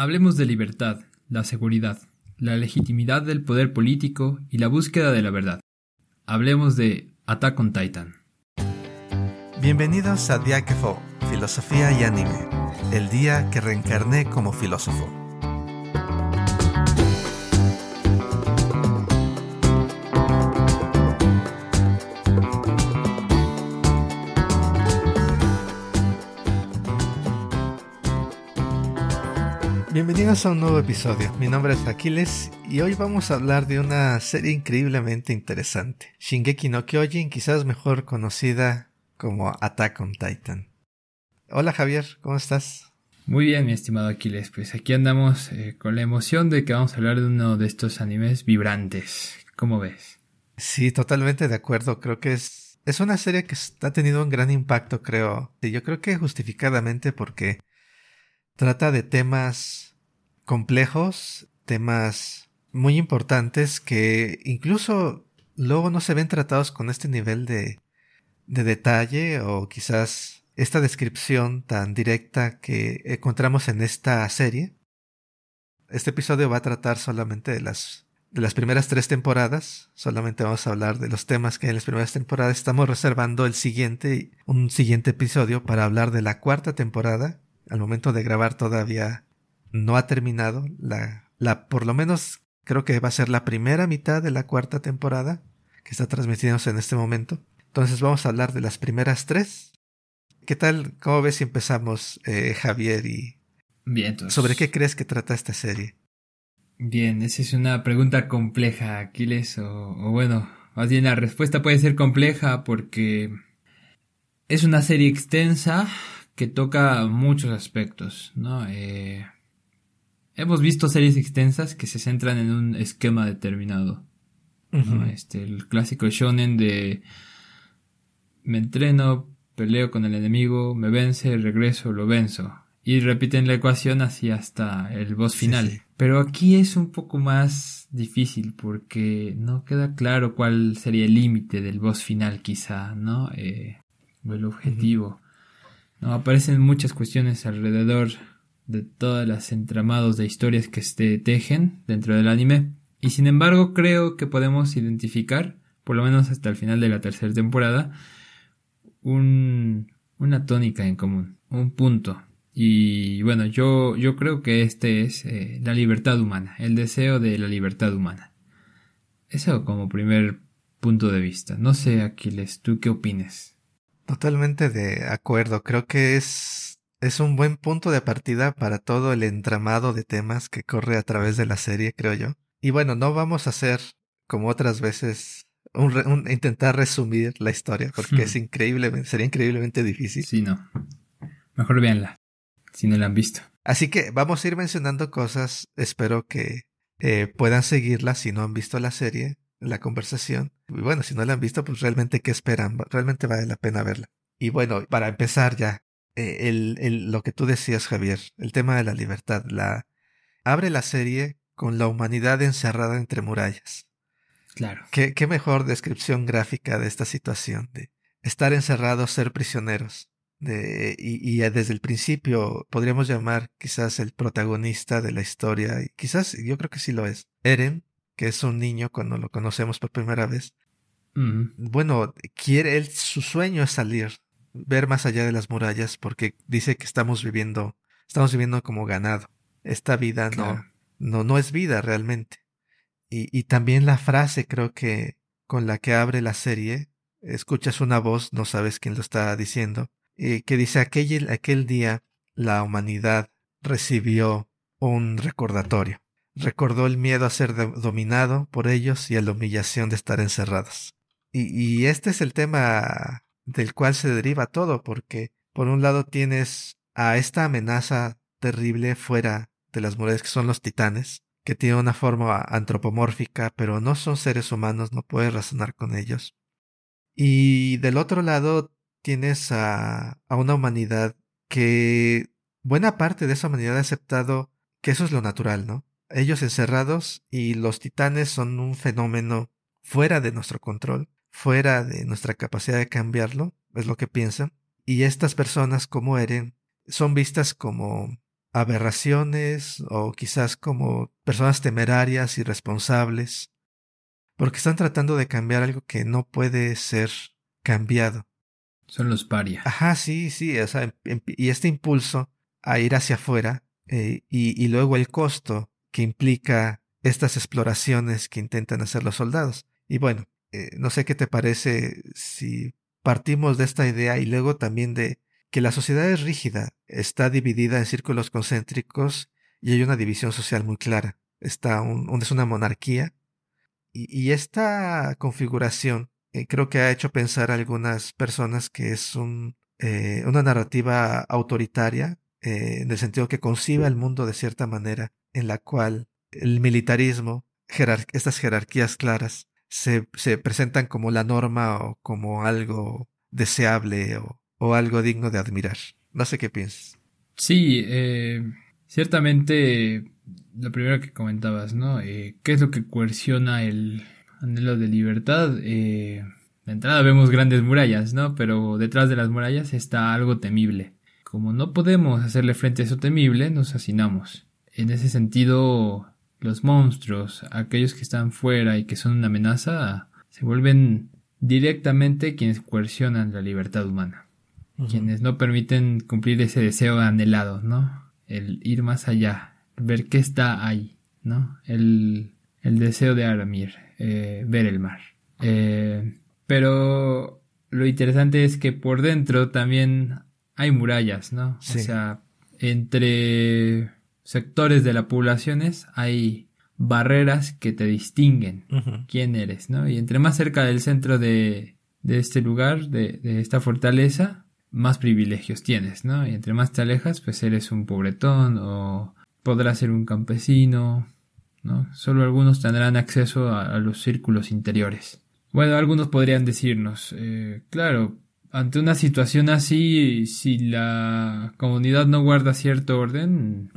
Hablemos de libertad, la seguridad, la legitimidad del poder político y la búsqueda de la verdad. Hablemos de Attack on Titan. Bienvenidos a Diáquefo, Filosofía y Anime, el día que reencarné como filósofo. Bienvenidos a un nuevo episodio. Mi nombre es Aquiles y hoy vamos a hablar de una serie increíblemente interesante. Shingeki no Kyojin, quizás mejor conocida como Attack on Titan. Hola Javier, ¿cómo estás? Muy bien, mi estimado Aquiles. Pues aquí andamos eh, con la emoción de que vamos a hablar de uno de estos animes vibrantes. ¿Cómo ves? Sí, totalmente de acuerdo. Creo que es, es una serie que ha tenido un gran impacto, creo. Y yo creo que justificadamente porque trata de temas complejos, temas muy importantes que incluso luego no se ven tratados con este nivel de, de detalle o quizás esta descripción tan directa que encontramos en esta serie. Este episodio va a tratar solamente de las de las primeras tres temporadas. Solamente vamos a hablar de los temas que hay en las primeras temporadas. Estamos reservando el siguiente, un siguiente episodio para hablar de la cuarta temporada. Al momento de grabar todavía no ha terminado. La, la, por lo menos creo que va a ser la primera mitad de la cuarta temporada que está transmitiéndose en este momento. Entonces vamos a hablar de las primeras tres. ¿Qué tal? ¿Cómo ves si empezamos, eh, Javier? Y Bien, entonces. ¿Sobre qué crees que trata esta serie? Bien, esa es una pregunta compleja, Aquiles, o, o bueno, más bien la respuesta puede ser compleja porque es una serie extensa que toca muchos aspectos, ¿no? Eh, hemos visto series extensas que se centran en un esquema determinado. ¿no? Este, el clásico shonen de me entreno, peleo con el enemigo, me vence, regreso, lo venzo. Y repiten la ecuación así hasta el boss final. Sí, sí. Pero aquí es un poco más difícil porque no queda claro cuál sería el límite del boss final quizá, ¿no? Eh, o el objetivo. No, aparecen muchas cuestiones alrededor de todas las entramados de historias que se tejen dentro del anime. Y sin embargo creo que podemos identificar, por lo menos hasta el final de la tercera temporada, un, una tónica en común, un punto. Y bueno, yo, yo creo que este es eh, la libertad humana, el deseo de la libertad humana. Eso como primer punto de vista. No sé, Aquiles, ¿tú qué opines? Totalmente de acuerdo. Creo que es, es un buen punto de partida para todo el entramado de temas que corre a través de la serie, creo yo. Y bueno, no vamos a hacer, como otras veces, un, re- un- intentar resumir la historia, porque es increíblemente, sería increíblemente difícil. Sí, no. Mejor véanla, si no la han visto. Así que vamos a ir mencionando cosas. Espero que eh, puedan seguirla si no han visto la serie, la conversación. Y bueno, si no la han visto, pues realmente qué esperan. Realmente vale la pena verla. Y bueno, para empezar ya, eh, el, el- lo que tú decías, Javier, el tema de la libertad, la abre la serie con la humanidad encerrada entre murallas. Claro. ¿Qué, qué mejor descripción gráfica de esta situación de estar encerrados, ser prisioneros. De, y, y desde el principio podríamos llamar quizás el protagonista de la historia, y quizás yo creo que sí lo es. Eren, que es un niño cuando lo conocemos por primera vez. Bueno, quiere él, su sueño es salir, ver más allá de las murallas, porque dice que estamos viviendo, estamos viviendo como ganado. Esta vida Claro. no, no, no es vida realmente. Y, y también la frase creo que con la que abre la serie, escuchas una voz, no sabes quién lo está diciendo, eh, que dice aquel, aquel día la humanidad recibió un recordatorio. Recordó el miedo a ser do- dominado por ellos y a la humillación de estar encerrados. Y, y este es el tema del cual se deriva todo, porque por un lado tienes a esta amenaza terrible fuera de las murallas que son los titanes, que tienen una forma antropomórfica, pero no son seres humanos, no puedes razonar con ellos. Y del otro lado tienes a, a una humanidad que buena parte de esa humanidad ha aceptado que eso es lo natural, ¿no? Ellos encerrados y los titanes son un fenómeno fuera de nuestro control, fuera de nuestra capacidad de cambiarlo, es lo que piensan. Y estas personas como Eren son vistas como aberraciones o quizás como personas temerarias, irresponsables, porque están tratando de cambiar algo que no puede ser cambiado. Son los parias. Ajá, sí, sí, o sea, em, y este impulso a ir hacia afuera eh, y, y luego el costo que implica estas exploraciones que intentan hacer los soldados. Y bueno, eh, no sé qué te parece si partimos de esta idea y luego también de que la sociedad es rígida, está dividida en círculos concéntricos y hay una división social muy clara. Está un, es una monarquía y, esta configuración eh, creo que ha hecho pensar a algunas personas que es eh, una narrativa autoritaria en el sentido que concibe el mundo de cierta manera en la cual el militarismo, estas jerarquías claras, se, se, presentan como la norma o como algo deseable o, o, algo digno de admirar. No sé qué piensas. Sí, eh, ciertamente lo primero que comentabas, ¿no? Eh, ¿Qué es lo que coerciona el anhelo de libertad? Eh, de entrada vemos grandes murallas, ¿no? Pero detrás de las murallas está algo temible. Como no podemos hacerle frente a eso temible, nos hacinamos. En ese sentido, los monstruos, aquellos que están fuera y que son una amenaza, se vuelven directamente quienes coercionan la libertad humana, quienes no permiten cumplir ese deseo anhelado, ¿no? El ir más allá, ver qué está ahí, ¿no? El, el deseo de Aramir, eh, ver el mar. Eh, pero lo interesante es que por dentro también hay murallas, ¿no? O sea, entre sectores de la poblaciones hay barreras que te distinguen quién eres, ¿no? Y entre más cerca del centro de, de este lugar, de, de, esta fortaleza, más privilegios tienes, ¿no? Y entre más te alejas, pues eres un pobretón o podrás ser un campesino, ¿no? Solo algunos tendrán acceso a, los círculos interiores. Bueno, algunos podrían decirnos, eh, claro, ante una situación así, si la comunidad no guarda cierto orden,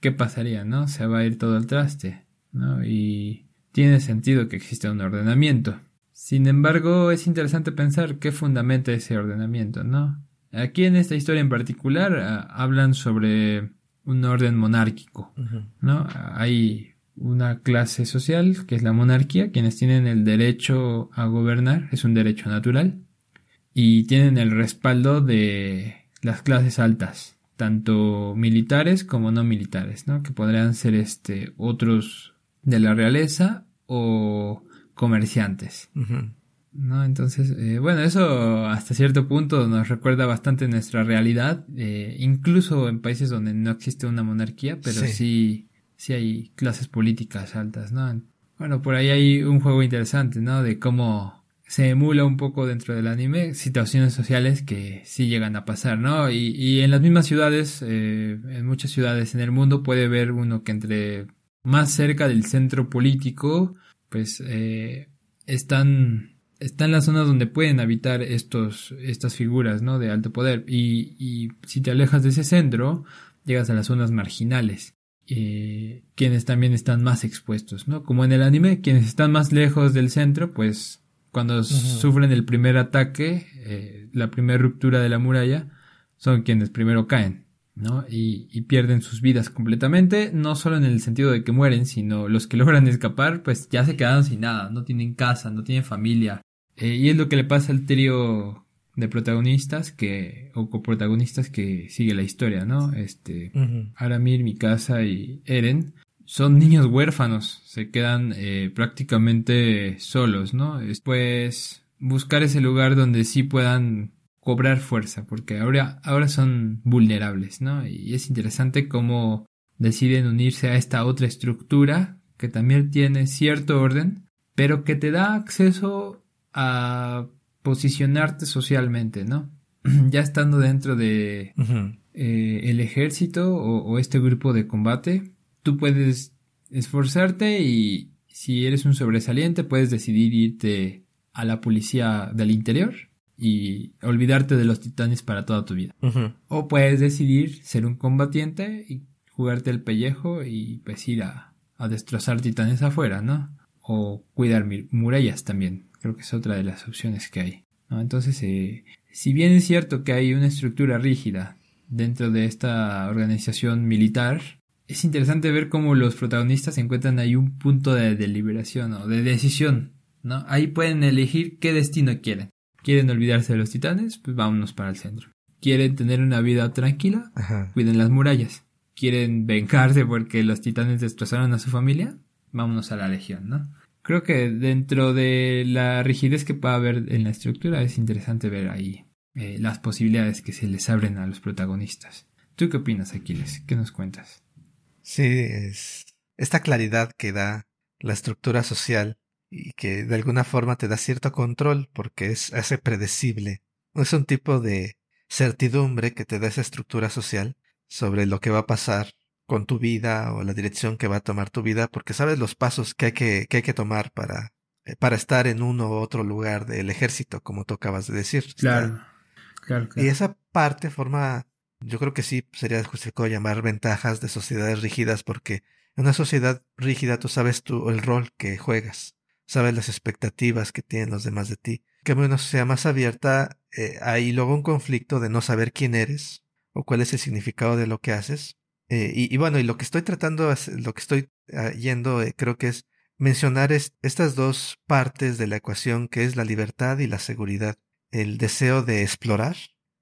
¿qué pasaría, no? Se va a ir todo al traste, ¿no? Y tiene sentido que exista un ordenamiento. Sin embargo, es interesante pensar qué fundamenta ese ordenamiento, ¿no? Aquí en esta historia en particular hablan sobre un orden monárquico, ¿no? Hay una clase social que es la monarquía, quienes tienen el derecho a gobernar, es un derecho natural, y tienen el respaldo de las clases altas, tanto militares como no militares, ¿no? Que podrían ser este otros de la realeza o comerciantes. ¿No? Entonces, eh, bueno, eso hasta cierto punto nos recuerda bastante nuestra realidad, eh, incluso en países donde no existe una monarquía, pero sí. sí, hay clases políticas altas, ¿no? Bueno, por ahí hay un juego interesante, ¿no? De cómo se emula un poco dentro del anime situaciones sociales que sí llegan a pasar, ¿no? Y, y en las mismas ciudades, eh, en muchas ciudades en el mundo puede ver uno que entre más cerca del centro político, pues eh, están están las zonas donde pueden habitar estos estas figuras, ¿no? De alto poder y, y si te alejas de ese centro, llegas a las zonas marginales. Eh, quienes también están más expuestos, ¿no? Como en el anime, quienes están más lejos del centro, pues cuando sufren el primer ataque, eh, la primera ruptura de la muralla, son quienes primero caen, ¿no? Y, pierden sus vidas completamente, no solo en el sentido de que mueren, sino los que logran escapar, pues ya se quedan sin nada, no tienen casa, no tienen familia. Eh, y es lo que le pasa al trío de protagonistas que, o coprotagonistas que sigue la historia, ¿no? Este, Aramir, Mikasa y Eren son niños huérfanos, se quedan eh, prácticamente solos, ¿no? Después buscar ese lugar donde sí puedan cobrar fuerza, porque ahora, ahora son vulnerables, ¿no? Y es interesante cómo deciden unirse a esta otra estructura que también tiene cierto orden, pero que te da acceso a posicionarte socialmente, ¿no? ya estando dentro de eh, el ejército o, este grupo de combate, tú puedes esforzarte y si eres un sobresaliente puedes decidir irte a la policía del interior y olvidarte de los titanes para toda tu vida. O puedes decidir ser un combatiente y jugarte el pellejo y pues ir a, destrozar titanes afuera, ¿no? O cuidar murallas también. Creo que es otra de las opciones que hay. ¿no? Entonces, eh, si bien es cierto que hay una estructura rígida dentro de esta organización militar, es interesante ver cómo los protagonistas encuentran ahí un punto de deliberación o de decisión, ¿no? Ahí pueden elegir qué destino quieren. ¿Quieren olvidarse de los titanes? Pues vámonos para el centro. ¿Quieren tener una vida tranquila? Cuiden las murallas. ¿Quieren vengarse porque los titanes destrozaron a su familia? Vámonos a la legión, ¿no? Creo que dentro de la rigidez que pueda haber en la estructura es interesante ver ahí eh, las posibilidades que se les abren a los protagonistas. ¿Tú qué opinas, Aquiles? ¿Qué nos cuentas? Sí, es esta claridad que da la estructura social y que de alguna forma te da cierto control porque es hace predecible. Es un tipo de certidumbre que te da esa estructura social sobre lo que va a pasar con tu vida o la dirección que va a tomar tu vida porque sabes los pasos que hay que, que, hay que tomar para, eh, para estar en uno u otro lugar del ejército, como tú acabas de decir. Claro. Y esa parte forma, yo creo que sí sería justificado llamar ventajas de sociedades rígidas porque en una sociedad rígida tú sabes tú el rol que juegas, sabes las expectativas que tienen los demás de ti. Que en una sociedad más abierta eh, hay luego un conflicto de no saber quién eres o cuál es el significado de lo que haces. Eh, y, bueno, y lo que estoy tratando, lo que estoy ah, yendo, eh, creo que es mencionar estas dos partes de la ecuación que es la libertad y la seguridad el deseo de explorar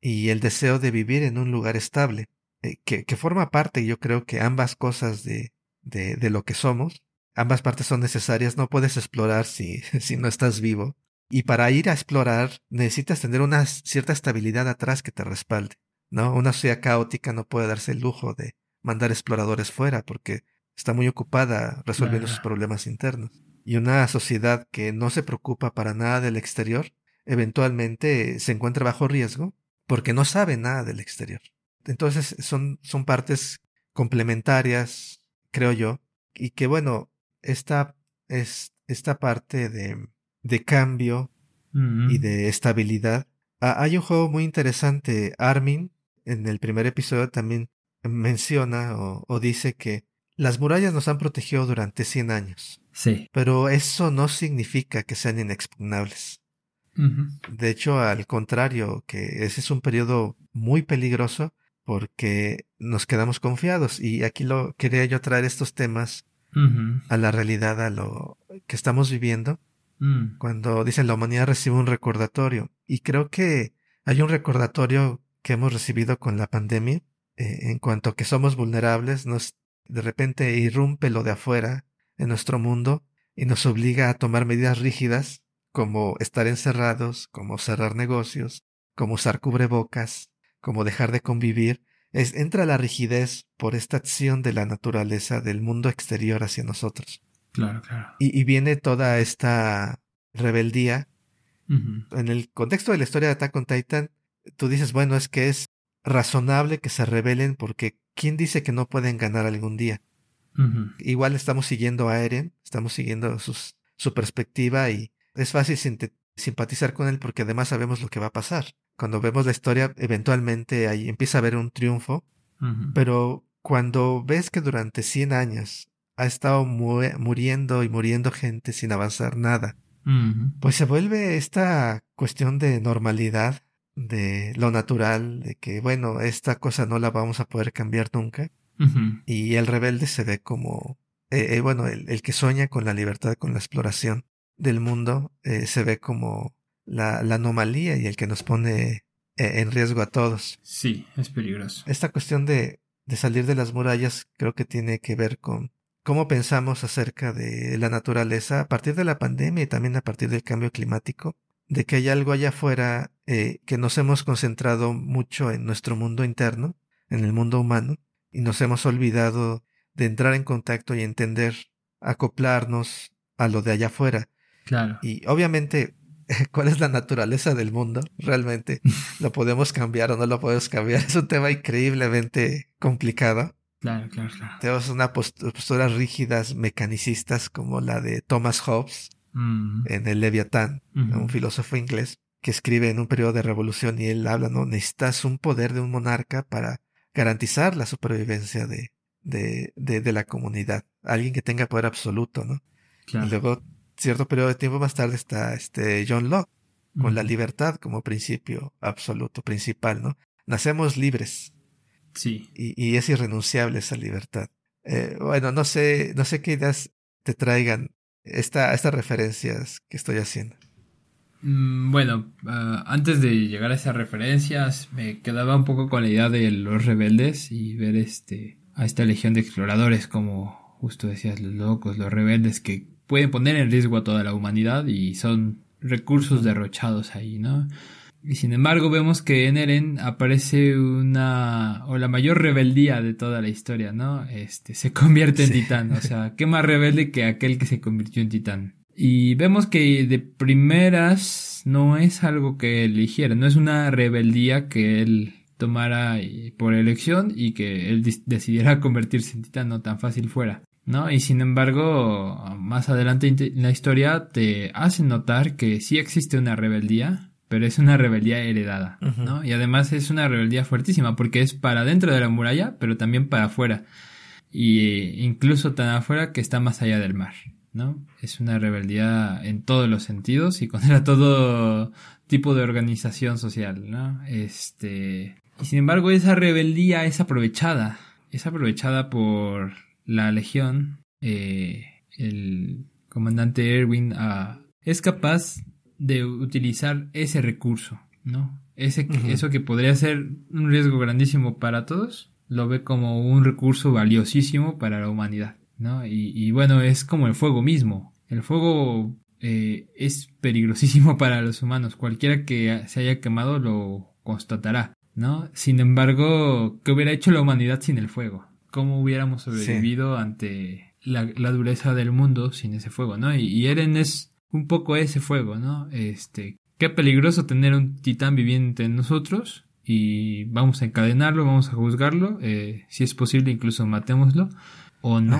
y el deseo de vivir en un lugar estable, eh, que, que, forma parte, yo creo que ambas cosas de, de, de, lo que somos, ambas partes son necesarias, no puedes explorar si, si no estás vivo. Y para ir a explorar necesitas tener una cierta estabilidad atrás que te respalde. ¿no? Una sociedad caótica no puede darse el lujo de mandar exploradores fuera porque está muy ocupada resolviendo sus problemas internos. Y una sociedad que no se preocupa para nada del exterior eventualmente se encuentra bajo riesgo porque no sabe nada del exterior. Entonces son, son partes complementarias, creo yo, y que bueno, esta, es, esta parte de, de cambio y de estabilidad. Ah, hay un juego muy interesante, Armin, en el primer episodio también menciona o, o dice que las murallas nos han protegido durante 100 años. Sí. Pero eso no significa que sean inexpugnables. De hecho, al contrario, que ese es un periodo muy peligroso porque nos quedamos confiados y aquí lo quería yo traer estos temas a la realidad, a lo que estamos viviendo. Mm. Cuando dicen la humanidad recibe un recordatorio y creo que hay un recordatorio que hemos recibido con la pandemia eh, en cuanto a que somos vulnerables, nos de repente irrumpe lo de afuera en nuestro mundo y nos obliga a tomar medidas rígidas como estar encerrados, como cerrar negocios, como usar cubrebocas, como dejar de convivir, es, entra la rigidez por esta acción de la naturaleza del mundo exterior hacia nosotros. Claro, claro. Y, viene toda esta rebeldía. En el contexto de la historia de Attack on Titan, tú dices, bueno, es que es razonable que se rebelen porque ¿quién dice que no pueden ganar algún día? Igual estamos siguiendo a Eren, estamos siguiendo sus, su perspectiva y es fácil simpatizar con él porque además sabemos lo que va a pasar. Cuando vemos la historia, eventualmente ahí empieza a haber un triunfo, pero cuando ves que durante 100 años ha estado muriendo y muriendo gente sin avanzar nada, pues se vuelve esta cuestión de normalidad, de lo natural, de que, bueno, esta cosa no la vamos a poder cambiar nunca. Y el rebelde se ve como, eh, eh, bueno, el, que sueña con la libertad, con la exploración del mundo eh, se ve como la, la, anomalía y el que nos pone eh, en riesgo a todos. Sí, es peligroso. Esta cuestión de, de salir de las murallas creo que tiene que ver con cómo pensamos acerca de la naturaleza a partir de la pandemia y también a partir del cambio climático, de que hay algo allá afuera eh, que nos hemos concentrado mucho en nuestro mundo interno, en el mundo humano, y nos hemos olvidado de entrar en contacto y entender, acoplarnos a lo de allá afuera. Claro. Y obviamente, ¿cuál es la naturaleza del mundo? Realmente, ¿lo podemos cambiar o no lo podemos cambiar? Es un tema increíblemente complicado. Claro, claro, claro. Tenemos unas posturas rígidas, mecanicistas, como la de Thomas Hobbes mm. en el Leviatán, un filósofo inglés, que escribe en un periodo de revolución y él habla, ¿no? Necesitas un poder de un monarca para garantizar la supervivencia de, de, de, la comunidad. Alguien que tenga poder absoluto, ¿no? Claro. Y luego cierto periodo de tiempo más tarde está este John Locke, con la libertad como principio absoluto, principal, ¿no? Nacemos libres, Sí. Y, es irrenunciable esa libertad. Eh, bueno, no sé, no sé qué ideas te traigan esta, estas referencias que estoy haciendo. Mm, bueno, ah, antes de llegar a esas referencias, me quedaba un poco con la idea de los rebeldes y ver este a esta legión de exploradores como justo decías los locos, los rebeldes que pueden poner en riesgo a toda la humanidad y son recursos derrochados ahí, ¿no? Y sin embargo vemos que en Eren aparece una o la mayor rebeldía de toda la historia, ¿no? Este se convierte en titán, o sea, qué más rebelde que aquel que se convirtió en titán. Y vemos que de primeras no es algo que eligiera, no es una rebeldía que él tomara por elección y que él decidiera convertirse en titán, no tan fácil fuera. ¿No? Y sin embargo, más adelante en la historia te hacen notar que sí existe una rebeldía, pero es una rebeldía heredada, ¿no? Y además es una rebeldía fuertísima porque es para dentro de la muralla, pero también para afuera. Y incluso tan afuera que está más allá del mar, ¿no? Es una rebeldía en todos los sentidos y contra todo tipo de organización social, ¿no? Este, y sin embargo esa rebeldía es aprovechada, es aprovechada por la legión, eh, el comandante Erwin ah, es capaz de utilizar ese recurso, ¿no? Ese, Eso que podría ser un riesgo grandísimo para todos, lo ve como un recurso valiosísimo para la humanidad, ¿no? Y, bueno, es como el fuego mismo. El fuego eh, es peligrosísimo para los humanos. Cualquiera que se haya quemado lo constatará, ¿no? Sin embargo, ¿qué hubiera hecho la humanidad sin el fuego? Cómo hubiéramos sobrevivido ante la, dureza del mundo sin ese fuego, ¿no? Y, Eren es un poco ese fuego, ¿no? Este, qué peligroso tener un titán viviente en nosotros y vamos a encadenarlo, vamos a juzgarlo, eh, si es posible incluso matémoslo o no,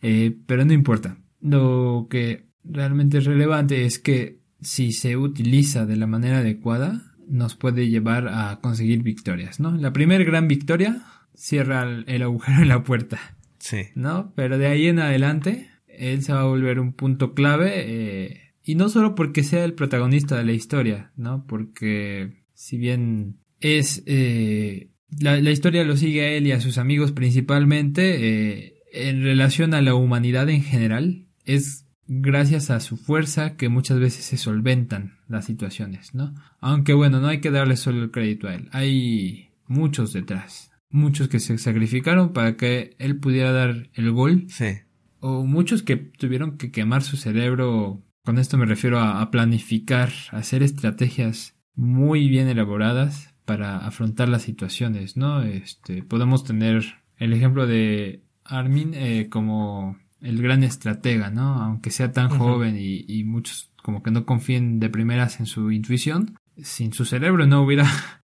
eh, pero no importa. Lo que realmente es relevante es que si se utiliza de la manera adecuada, nos puede llevar a conseguir victorias, ¿no? La primera gran victoria cierra el, agujero en la puerta. Sí. ¿No? Pero de ahí en adelante, él se va a volver un punto clave. Eh, y no solo porque sea el protagonista de la historia, ¿no? Porque si bien es... Eh, la, historia lo sigue a él y a sus amigos principalmente, eh, en relación a la humanidad en general, es gracias a su fuerza que muchas veces se solventan las situaciones, ¿no? Aunque bueno, no hay que darle solo el crédito a él, hay muchos detrás muchos que se sacrificaron para que él pudiera dar el gol. Sí. O muchos que tuvieron que quemar su cerebro. Con esto me refiero a, planificar, a hacer estrategias muy bien elaboradas para afrontar las situaciones, ¿no? Este, podemos tener el ejemplo de Armin eh, como el gran estratega, ¿no? Aunque sea tan joven y, y, muchos como que no confíen de primeras en su intuición, sin su cerebro no hubiera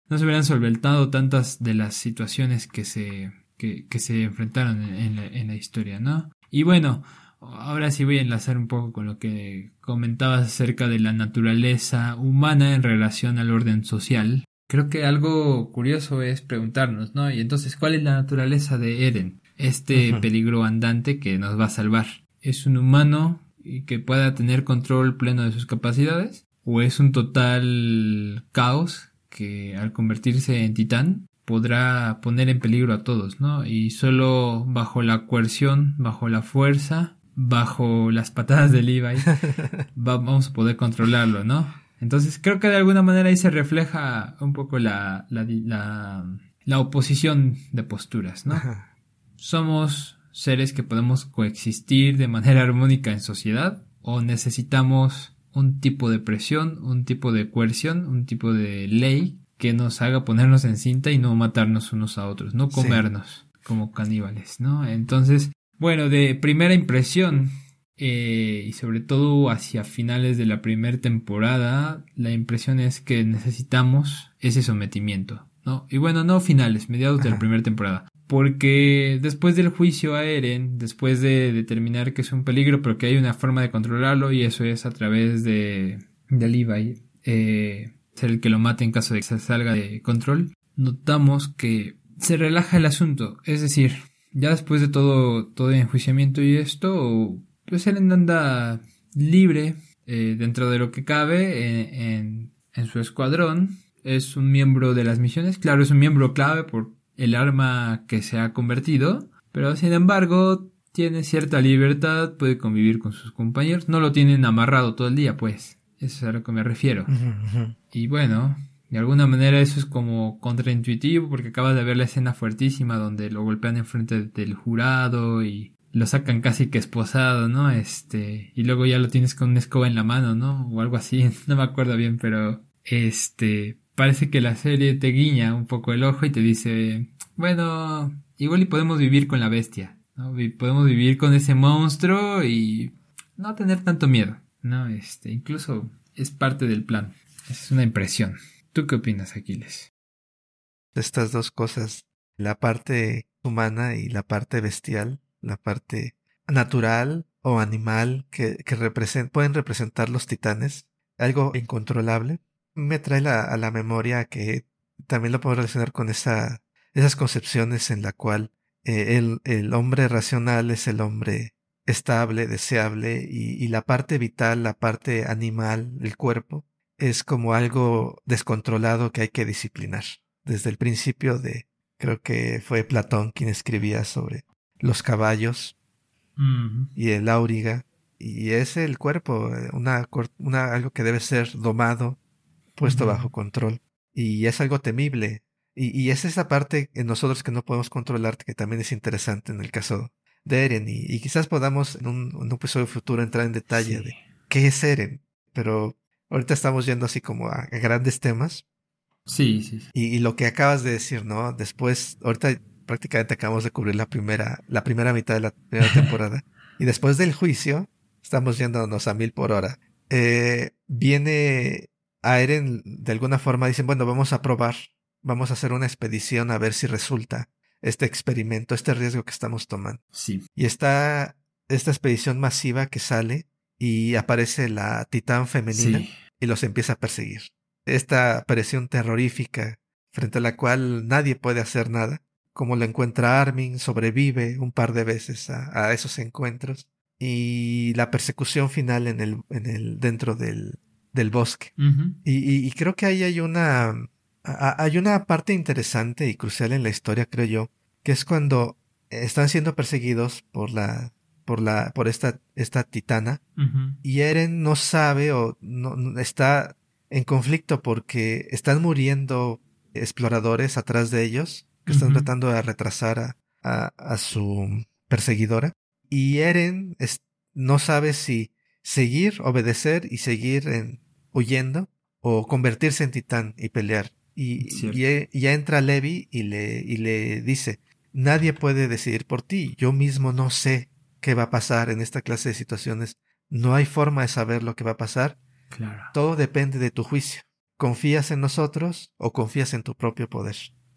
no se hubieran solventado tantas de las situaciones que se, que, se enfrentaron en, la, historia, ¿no? Y bueno, ahora sí voy a enlazar un poco con lo que comentabas acerca de la naturaleza humana en relación al orden social. Creo que algo curioso es preguntarnos, ¿no? Y entonces, ¿cuál es la naturaleza de Eren? Este peligro andante que nos va a salvar. ¿Es un humano y que pueda tener control pleno de sus capacidades? ¿O es un total caos que al convertirse en titán podrá poner en peligro a todos, ¿no? Y solo bajo la coerción, bajo la fuerza, bajo las patadas de Levi, vamos a poder controlarlo, ¿no? Entonces creo que de alguna manera ahí se refleja un poco la, la, la, oposición de posturas, ¿no? Somos seres que podemos coexistir de manera armónica en sociedad o necesitamos un tipo de presión, un tipo de coerción, un tipo de ley que nos haga ponernos en cinta y no matarnos unos a otros, no comernos como caníbales, ¿no? Entonces, bueno, de primera impresión eh, y sobre todo hacia finales de la primera temporada, la impresión es que necesitamos ese sometimiento, ¿no? Y bueno, no finales, mediados de la primera temporada. Porque después del juicio a Eren, después de determinar que es un peligro, pero que hay una forma de controlarlo, y eso es a través de, de Levi, eh, ser el que lo mate en caso de que se salga de control, notamos que se relaja el asunto. Es decir, ya después de todo, todo el enjuiciamiento y esto, pues Eren anda libre eh, dentro de lo que cabe en, en, su escuadrón. Es un miembro de las misiones. Claro, es un miembro clave por el arma que se ha convertido, pero sin embargo tiene cierta libertad, puede convivir con sus compañeros, no lo tienen amarrado todo el día, pues, eso es a lo que me refiero. Y bueno, de alguna manera eso es como contraintuitivo porque acabas de ver la escena fuertísima donde lo golpean enfrente del jurado y lo sacan casi que esposado, ¿no? Este, y luego ya lo tienes con una escoba en la mano, ¿no? O algo así, no me acuerdo bien, pero este, parece que la serie te guiña un poco el ojo y te dice, bueno, igual y podemos vivir con la bestia, ¿no? podemos vivir con ese monstruo y no tener tanto miedo, ¿no? Este, incluso es parte del plan. Es una impresión. ¿Tú qué opinas, Aquiles? Estas dos cosas, la parte humana y la parte bestial, la parte natural o animal que, que pueden representar los titanes, algo incontrolable, me trae a la memoria que también lo puedo relacionar con esa, esas concepciones en la cual eh, el, el, hombre racional es el hombre estable, deseable, y, y, la parte vital, la parte animal, el cuerpo, es como algo descontrolado que hay que disciplinar. Desde el principio de, creo que fue Platón quien escribía sobre los caballos y el auriga, y es el cuerpo, eh, una, una, algo que debe ser domado, puesto bajo control. Y es algo temible. Y, y, es esa parte en nosotros que no podemos controlar que también es interesante en el caso de Eren. Y, quizás podamos en un, episodio futuro entrar en detalle de qué es Eren. Pero ahorita estamos yendo así como a, grandes temas. Sí, sí. Y, y, lo que acabas de decir, ¿no? Después, ahorita prácticamente acabamos de cubrir la primera, la primera mitad de la primera temporada. y después del juicio, estamos yéndonos a mil por hora. Eh, viene a Eren de alguna forma dicen, bueno, vamos a probar, vamos a hacer una expedición a ver si resulta este experimento, este riesgo que estamos tomando. Sí. Y está esta expedición masiva que sale y aparece la titán femenina y los empieza a perseguir. Esta aparición terrorífica frente a la cual nadie puede hacer nada, como lo encuentra Armin, sobrevive un par de veces a, esos encuentros y la persecución final en el, en el dentro del, del bosque. y, y, creo que ahí hay una, hay una parte interesante y crucial en la historia, creo yo, que es cuando están siendo perseguidos por la, por la, por esta, esta titana, y Eren no sabe o no, está en conflicto porque están muriendo exploradores atrás de ellos, que están tratando de retrasar a, a, a, su perseguidora, y Eren no sabe si seguir, obedecer y seguir en, huyendo o convertirse en titán y pelear. Y, ya entra Levi y le, y le dice, nadie puede decidir por ti, yo mismo no sé qué va a pasar en esta clase de situaciones, no hay forma de saber lo que va a pasar, claro. todo depende de tu juicio. ¿Confías en nosotros o confías en tu propio poder?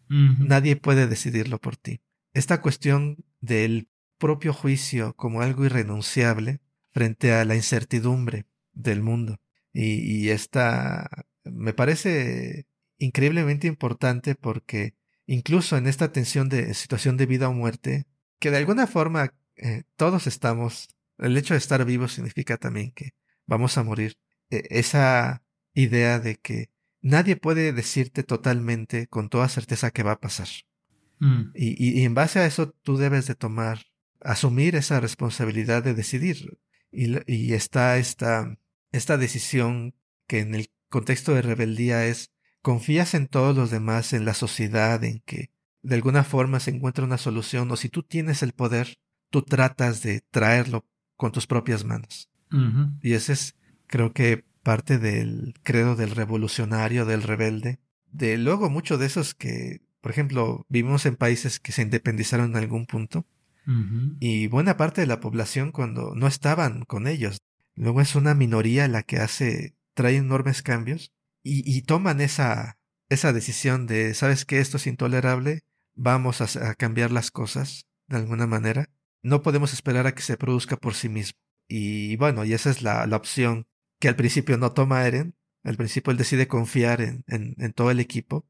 Nadie puede decidirlo por ti. Esta cuestión del propio juicio como algo irrenunciable frente a la incertidumbre del mundo y, y esta me parece increíblemente importante porque incluso en esta tensión de situación de vida o muerte, que de alguna forma eh, todos estamos, el hecho de estar vivos significa también que vamos a morir. E, esa idea de que nadie puede decirte totalmente con toda certeza que va a pasar. Mm. Y, y, en base a eso tú debes de tomar, asumir esa responsabilidad de decidir. Y, y está esta esta decisión que en el contexto de rebeldía es confías en todos los demás, en la sociedad, en que de alguna forma se encuentra una solución, o si tú tienes el poder, tú tratas de traerlo con tus propias manos. Y ese es, creo que, parte del credo del revolucionario, del rebelde. De luego, muchos de esos que, por ejemplo, vivimos en países que se independizaron en algún punto, y buena parte de la población cuando no estaban con ellos, Luego es una minoría la que hace, trae enormes cambios y, y toman esa, esa decisión de, ¿sabes qué? Esto es intolerable, vamos a, a, cambiar las cosas de alguna manera. No podemos esperar a que se produzca por sí mismo. Y bueno, y esa es la, la opción que al principio no toma Eren. Al principio él decide confiar en, en, en todo el equipo.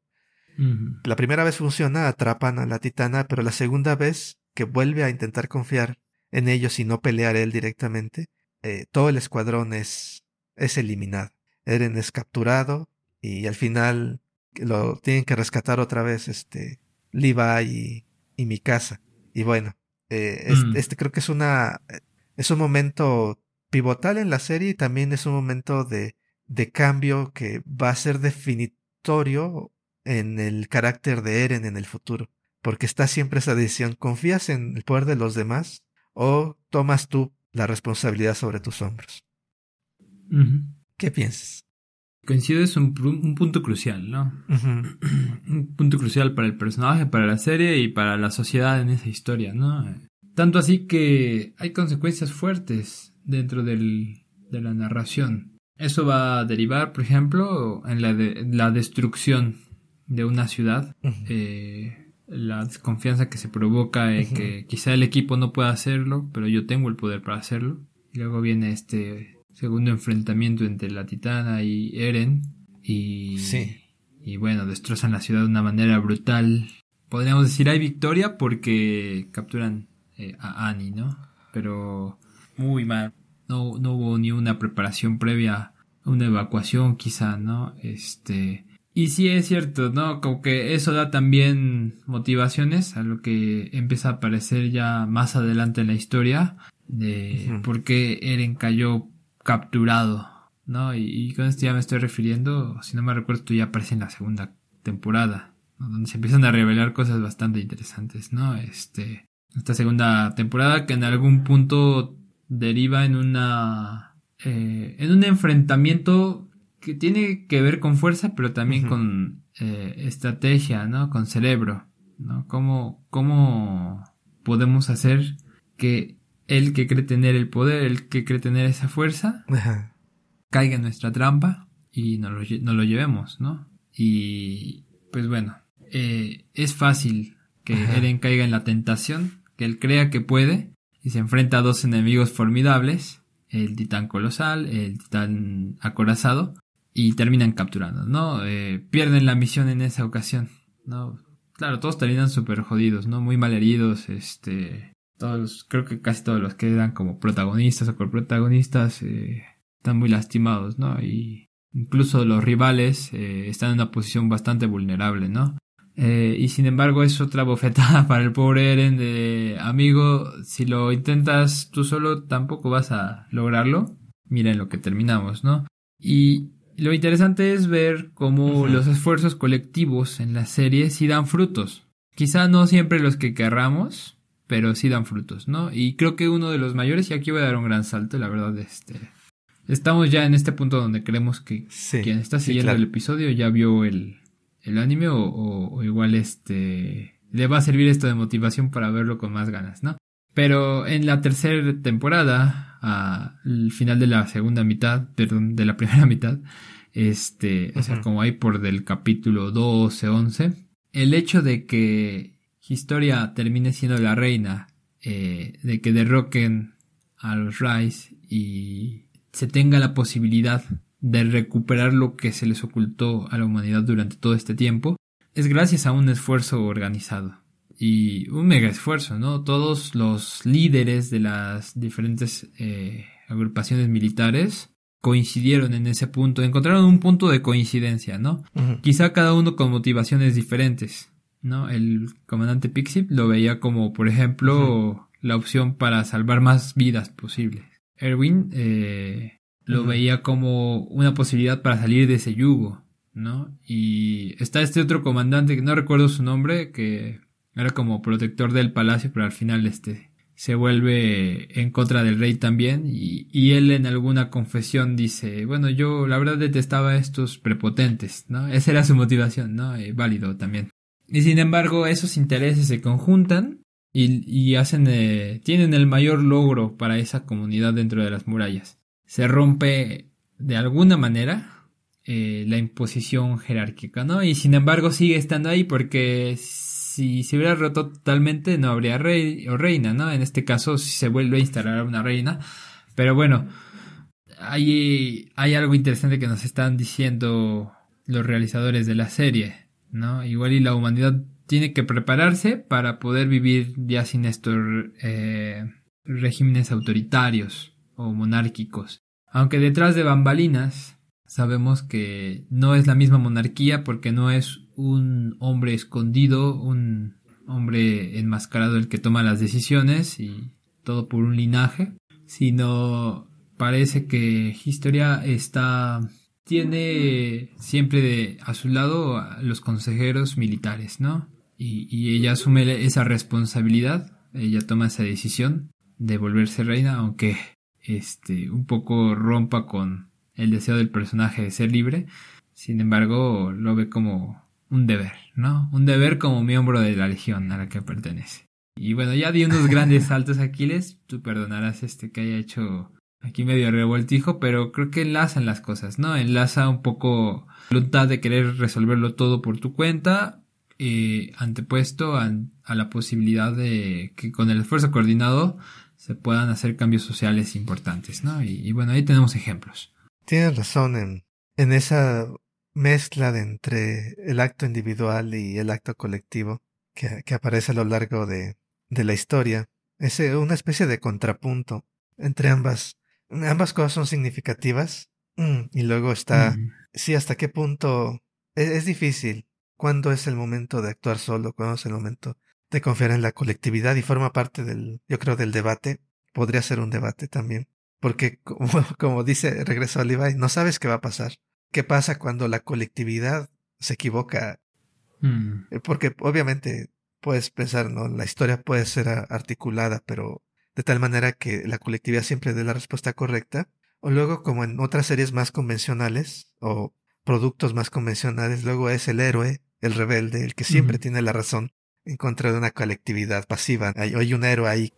La primera vez funciona, atrapan a la titana, pero la segunda vez que vuelve a intentar confiar en ellos y no pelear él directamente, eh, todo el escuadrón es, es eliminado. Eren es capturado y al final lo tienen que rescatar otra vez este Levi y, mi casa. Y bueno, eh, mm. este, creo que es una, es un momento pivotal en la serie y también es un momento de, de cambio que va a ser definitorio en el carácter de Eren en el futuro. Porque está siempre esa decisión, ¿confías en el poder de los demás o tomas tú la responsabilidad sobre tus hombros? ¿Qué piensas? Coincido, es un, punto crucial, ¿no? un punto crucial para el personaje, para la serie y para la sociedad en esa historia, ¿no? Tanto así que hay consecuencias fuertes dentro del, de la narración. Eso va a derivar, por ejemplo, en la, la destrucción de una ciudad, eh, la desconfianza que se provoca en que quizá el equipo no pueda hacerlo, pero yo tengo el poder para hacerlo. Y luego viene este segundo enfrentamiento entre la titana y Eren y y bueno destrozan la ciudad de una manera brutal. Podríamos decir hay victoria porque capturan eh, a Annie no pero muy mal. no no hubo ni una preparación previa una evacuación quizá no este y sí es cierto, ¿no? Como que eso da también motivaciones a lo que empieza a aparecer ya más adelante en la historia de por qué Eren cayó capturado, ¿no? Y, con esto ya me estoy refiriendo, si no me recuerdo, tú ya aparece en la segunda temporada, donde se empiezan a revelar cosas bastante interesantes, ¿no? Este, esta segunda temporada que en algún punto deriva en una, eh, en un enfrentamiento que tiene que ver con fuerza, pero también con eh, estrategia, ¿no? Con cerebro, ¿no? ¿Cómo, cómo podemos hacer que el que cree tener el poder, el que cree tener esa fuerza, caiga en nuestra trampa y nos lo, lo, llevemos, ¿no? Y pues bueno, eh, es fácil que Eren caiga en la tentación, que él crea que puede y se enfrenta a dos enemigos formidables, el titán colosal, el titán acorazado, y terminan capturando, ¿no? Eh, pierden la misión en esa ocasión, ¿no? Claro, todos terminan súper jodidos, ¿no? Muy mal heridos, este, todos, creo que casi todos los que eran como protagonistas o coprotagonistas eh, están muy lastimados, ¿no? Y incluso los rivales eh, están en una posición bastante vulnerable, ¿no? Eh, y sin embargo es otra bofetada para el pobre Eren de amigo, si lo intentas tú solo tampoco vas a lograrlo. Mira en lo que terminamos, ¿no? Y lo interesante es ver cómo los esfuerzos colectivos en la serie sí dan frutos. Quizá no siempre los que querramos, pero sí dan frutos, ¿no? Y creo que uno de los mayores, y aquí voy a dar un gran salto, la verdad, este... Estamos ya en este punto donde creemos que quien está siguiendo el episodio ya vio el, el anime o, o, igual este le va a servir esto de motivación para verlo con más ganas, ¿no? Pero en la tercera temporada, al final de la segunda mitad, perdón, de la primera mitad, este, o sea, como hay por del capítulo 12, 11, el hecho de que Historia termine siendo la reina, eh, de que derroquen a los Rice y se tenga la posibilidad de recuperar lo que se les ocultó a la humanidad durante todo este tiempo, es gracias a un esfuerzo organizado. Y un mega esfuerzo, ¿no? Todos los líderes de las diferentes eh, agrupaciones militares coincidieron en ese punto, encontraron un punto de coincidencia, ¿no? Quizá cada uno con motivaciones diferentes. ¿no? El comandante Pixie lo veía como, por ejemplo, la opción para salvar más vidas posibles. Erwin eh, lo veía como una posibilidad para salir de ese yugo, ¿no? Y está este otro comandante que no recuerdo su nombre, que era como protector del palacio, pero al final este se vuelve en contra del rey también y, y, él en alguna confesión dice, bueno, yo la verdad detestaba a estos prepotentes, ¿no? Esa era su motivación, ¿no? Eh, válido también. Y sin embargo, esos intereses se conjuntan y, y hacen, eh, tienen el mayor logro para esa comunidad dentro de las murallas. Se rompe de alguna manera eh, la imposición jerárquica, ¿no? Y sin embargo sigue estando ahí porque si se hubiera roto totalmente no habría rey o reina, ¿no? En este caso si se vuelve a instalar una reina. Pero bueno, hay, hay algo interesante que nos están diciendo los realizadores de la serie. ¿no? Igual y la humanidad tiene que prepararse para poder vivir ya sin estos eh, regímenes autoritarios o monárquicos. Aunque detrás de bambalinas sabemos que no es la misma monarquía porque no es un hombre escondido, un hombre enmascarado el que toma las decisiones y todo por un linaje, sino parece que Historia está tiene siempre de, a su lado a los consejeros militares, ¿no? Y, y, ella asume esa responsabilidad, ella toma esa decisión de volverse reina, aunque este un poco rompa con el deseo del personaje de ser libre, sin embargo lo ve como un deber, ¿no? Un deber como miembro de la legión a la que pertenece. Y bueno, ya di unos grandes saltos Aquiles, tú perdonarás este que haya hecho aquí medio revoltijo, pero creo que enlazan las cosas, ¿no? Enlaza un poco voluntad de querer resolverlo todo por tu cuenta, eh, antepuesto a, la posibilidad de que con el esfuerzo coordinado se puedan hacer cambios sociales importantes, ¿no? Y, bueno, ahí tenemos ejemplos. Tienes razón en, en esa mezcla de entre el acto individual y el acto colectivo que, que aparece a lo largo de, de la historia. Es una especie de contrapunto entre ambas ambas cosas son significativas. Mm, y luego está, sí, hasta qué punto e-, es, difícil. ¿Cuándo es el momento de actuar solo? ¿Cuándo es el momento de confiar en la colectividad? Y forma parte del, yo creo, del debate. Podría ser un debate también. Porque, como, como dice, regreso a Levi, no sabes qué va a pasar. ¿Qué pasa cuando la colectividad se equivoca? Mm. Eh, porque obviamente puedes pensar, ¿no? La historia puede ser articulada, pero de tal manera que la colectividad siempre dé la respuesta correcta. O luego, como en otras series más convencionales o productos más convencionales, luego es el héroe, el rebelde, el que siempre tiene la razón en contra de una colectividad pasiva. Hay, hay un héroe ahí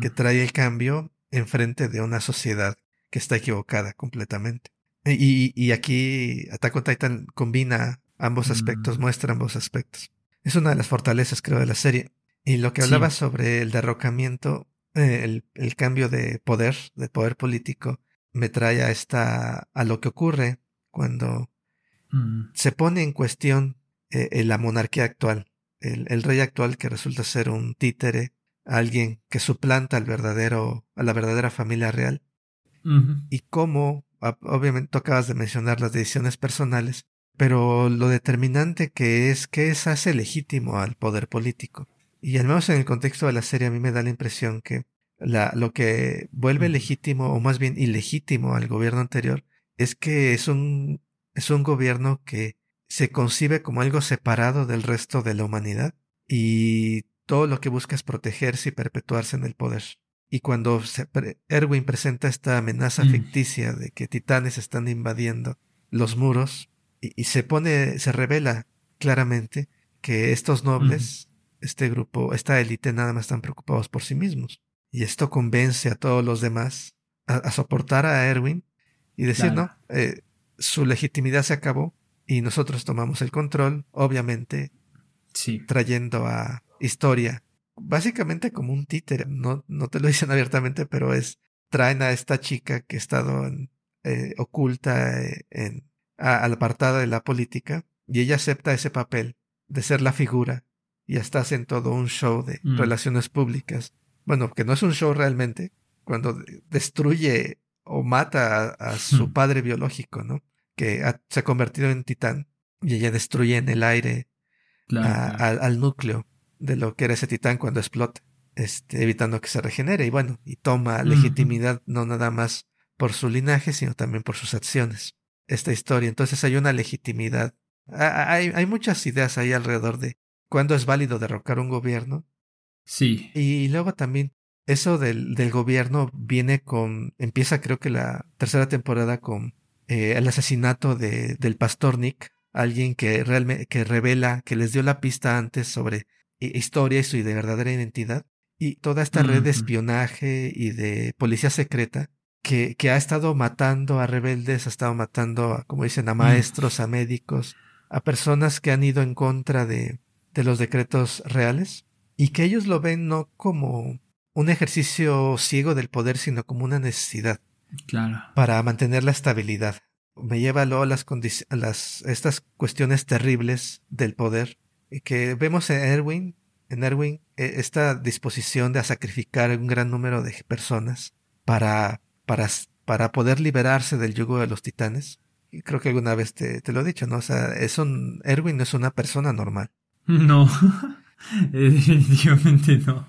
que trae el cambio enfrente de una sociedad que está equivocada completamente. Y, y aquí Attack on Titan combina ambos aspectos, mm. muestra ambos aspectos. Es una de las fortalezas, creo, de la serie. Y lo que hablaba sobre el derrocamiento, eh, el, cambio de poder, de poder político, me trae a esta, a lo que ocurre cuando mm. se pone en cuestión eh, la monarquía actual, el, rey actual que resulta ser un títere, alguien que suplanta al verdadero, a la verdadera familia real, y cómo, obviamente tú acabas de mencionar las decisiones personales, pero lo determinante que es que es hace legítimo al poder político. Y al menos en el contexto de la serie a mí me da la impresión que la, lo que vuelve legítimo o más bien ilegítimo al gobierno anterior es que es un, es un gobierno que se concibe como algo separado del resto de la humanidad y todo lo que busca es protegerse y perpetuarse en el poder. Y cuando Erwin presenta esta amenaza mm. ficticia de que titanes están invadiendo los muros y, se pone, se revela claramente que estos nobles este grupo, esta élite nada más están preocupados por sí mismos. Y esto convence a todos los demás a, soportar a Erwin y decir, no, eh, su legitimidad se acabó y nosotros tomamos el control, obviamente, sí. trayendo a historia, básicamente como un títere, no, no te lo dicen abiertamente, pero es, traen a esta chica que ha estado eh, oculta eh, en, al apartada de la política y ella acepta ese papel de ser la figura y hasta hacen todo un show de mm. relaciones públicas. Bueno, que no es un show realmente, cuando destruye o mata a, su hmm. padre biológico, ¿no? Que se ha convertido en titán y ella destruye en el aire al núcleo de lo que era ese titán cuando explota, este, evitando que se regenere y bueno, y toma legitimidad no nada más por su linaje, sino también por sus acciones. Esta historia, entonces hay una legitimidad. Hay, hay muchas ideas ahí alrededor de cuándo es válido derrocar un gobierno. Sí. Y luego también eso del, del gobierno viene con, empieza creo que la tercera temporada con eh, el asesinato de, del pastor Nick, alguien que realmente, que revela, que les dio la pista antes sobre historia y su de verdadera identidad. Y toda esta red de espionaje y de policía secreta que, que ha estado matando a rebeldes, ha estado matando, a, como dicen, a maestros, a médicos, a personas que han ido en contra de, de los decretos reales y que ellos lo ven no como un ejercicio ciego del poder, sino como una necesidad. Claro. Para mantener la estabilidad. Me lleva luego a las, las estas cuestiones terribles del poder que vemos en Erwin, en Erwin, e, esta disposición de sacrificar un gran número de personas para, para, para poder liberarse del yugo de los titanes. creo que alguna vez te, te, lo he dicho, ¿no? O sea, es un, Erwin no es una persona normal. No, definitivamente no.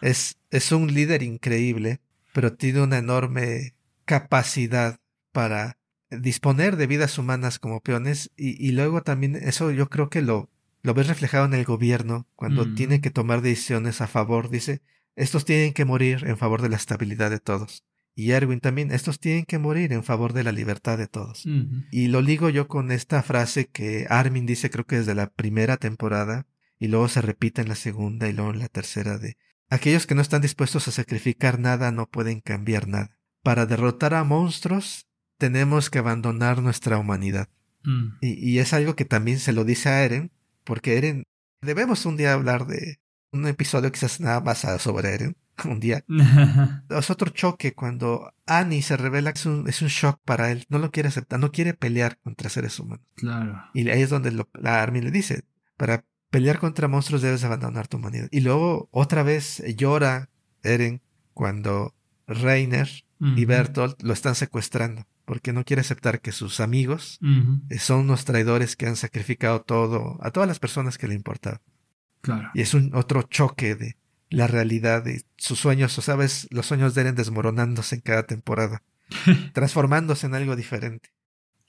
Es, es un líder increíble, pero tiene una enorme capacidad para disponer de vidas humanas como peones y, y luego también eso yo creo que lo, lo ves reflejado en el gobierno cuando Mm. tiene que tomar decisiones a favor. Dice, estos tienen que morir en favor de la estabilidad de todos. Y Erwin también, estos tienen que morir en favor de la libertad de todos. Y lo ligo yo con esta frase que Armin dice creo que desde la primera temporada y luego se repite en la segunda y luego en la tercera de aquellos que no están dispuestos a sacrificar nada no pueden cambiar nada. Para derrotar a monstruos tenemos que abandonar nuestra humanidad. Mm. Y, y es algo que también se lo dice a Eren, porque Eren, debemos un día hablar de un episodio quizás nada más sobre Eren, un día. Es otro choque cuando Annie se revela que es un, es un shock para él, no lo quiere aceptar, no quiere pelear contra seres humanos. claro. Y ahí es donde lo- la Armin le dice, para pelear contra monstruos debes abandonar tu humanidad. Y luego otra vez llora Eren cuando Reiner y. Bertolt lo están secuestrando, porque no quiere aceptar que sus amigos eh, son unos traidores que han sacrificado todo a todas las personas que le importaban. Claro. Y es un otro choque de la realidad de sus sueños, o sabes, los sueños de Eren desmoronándose en cada temporada, transformándose en algo diferente.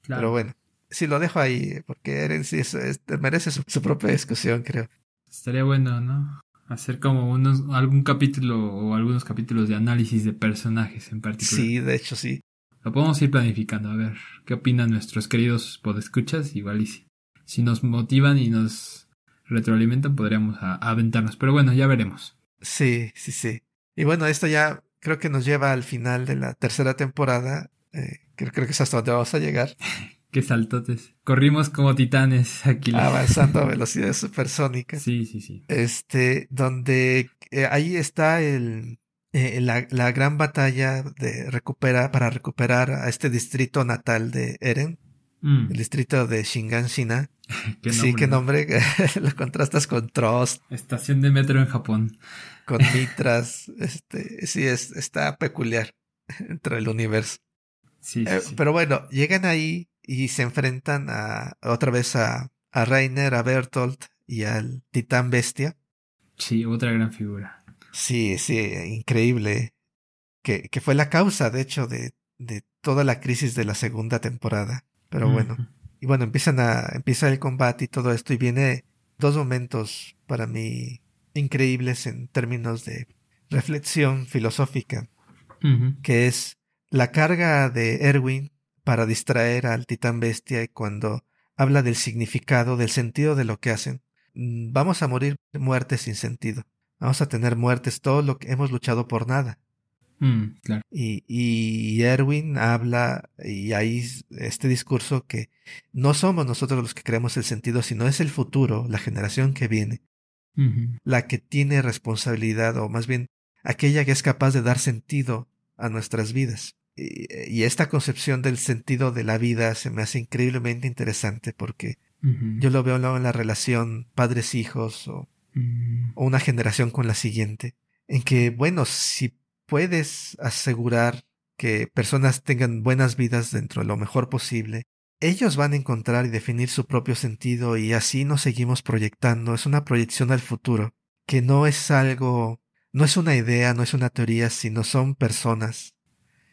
Claro. Pero bueno, sí lo dejo ahí, porque Eren sí es- es- merece su, su propia discusión, creo. Estaría bueno, ¿no? Hacer como unos, algún capítulo o algunos capítulos de análisis de personajes en particular. Sí, de hecho sí. Lo podemos ir planificando, a ver qué opinan nuestros queridos podescuchas. Igual y si, si nos motivan y nos retroalimentan, podríamos a- aventarnos. Pero bueno, ya veremos. Sí, sí, sí. Y bueno, esto ya creo que nos lleva al final de la tercera temporada. Eh, creo, creo que es hasta donde vamos a llegar. Qué saltotes. Corrimos como titanes aquí. Avanzando a velocidades supersónicas. Sí, sí, sí. Este, donde eh, ahí está el, eh, la, la gran batalla de recuperar, para recuperar a este distrito natal de Eren, Mm, el distrito de Shinganshina. qué sí, qué ¿no? nombre, lo contrastas con Trost, Estación de metro en Japón. con Mitras, este, sí, es, está peculiar entre el universo. Sí, sí, Eh, sí. Pero bueno, llegan ahí y se enfrentan a, otra vez a, a Reiner, a Bertolt y al titán bestia. Sí, otra gran figura. Sí, sí, increíble. Que, que fue la causa, de hecho, de, de toda la crisis de la segunda temporada. Pero bueno, y bueno, empiezan a, empieza el combate y todo esto, y viene dos momentos para mí increíbles en términos de reflexión filosófica, que es la carga de Erwin para distraer al titán bestia y cuando habla del significado, del sentido de lo que hacen. Mm, Vamos a morir muertes sin sentido. Vamos a tener muertes todo lo que hemos luchado por nada. Mm, claro. Y, y Erwin habla, y ahí este discurso que no somos nosotros los que creamos el sentido, sino es el futuro, la generación que viene, la que tiene responsabilidad, o más bien aquella que es capaz de dar sentido a nuestras vidas. Y, y esta concepción del sentido de la vida se me hace increíblemente interesante porque yo lo veo luego en la relación padres-hijos o Mm, o una generación con la siguiente, en que, bueno, si puedes asegurar que personas tengan buenas vidas dentro de lo mejor posible, ellos van a encontrar y definir su propio sentido y así nos seguimos proyectando. Es una proyección al futuro, que no es algo, no es una idea, no es una teoría, sino son personas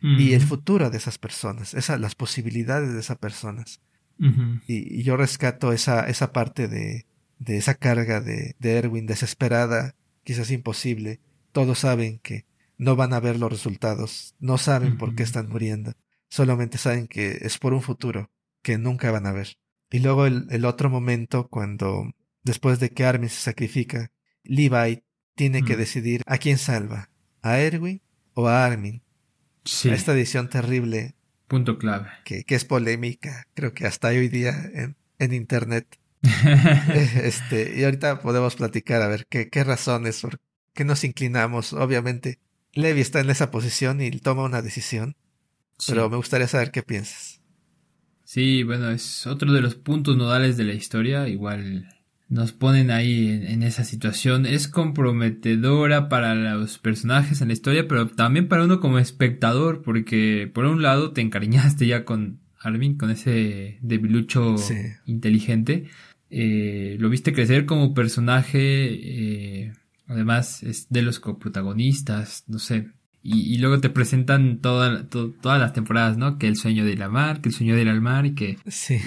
y el futuro de esas personas, esa, las posibilidades de esas personas. Y, y yo rescato esa, esa parte de, de esa carga de, de Erwin desesperada, quizás imposible. Todos saben que no van a ver los resultados, no saben por qué están muriendo, solamente saben que es por un futuro que nunca van a ver. Y luego el, el otro momento cuando, después de que Armin se sacrifica, Levi tiene que Mm. decidir a quién salva, a Erwin o a Armin. Sí, A esta decisión terrible punto clave. que, que es polémica, creo que hasta hoy día en, en Internet. Este, y ahorita podemos platicar a ver qué, qué razones, por qué nos inclinamos. Obviamente, Levi está en esa posición y toma una decisión, Sí. pero me gustaría saber qué piensas. Sí, bueno, es otro de los puntos nodales de la historia. Igual nos ponen ahí en, en esa situación. Es comprometedora para los personajes en la historia, pero también para uno como espectador, porque por un lado te encariñaste ya con Armin, con ese debilucho inteligente. Eh, lo viste crecer como personaje, eh, además es de los coprotagonistas, no sé. Y, luego te presentan todas las temporadas, ¿no? Que el sueño de la mar, que el sueño de ir al mar y que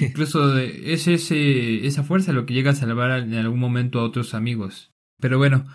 incluso es ese, esa fuerza lo que llega a salvar en algún momento a otros amigos. Pero bueno,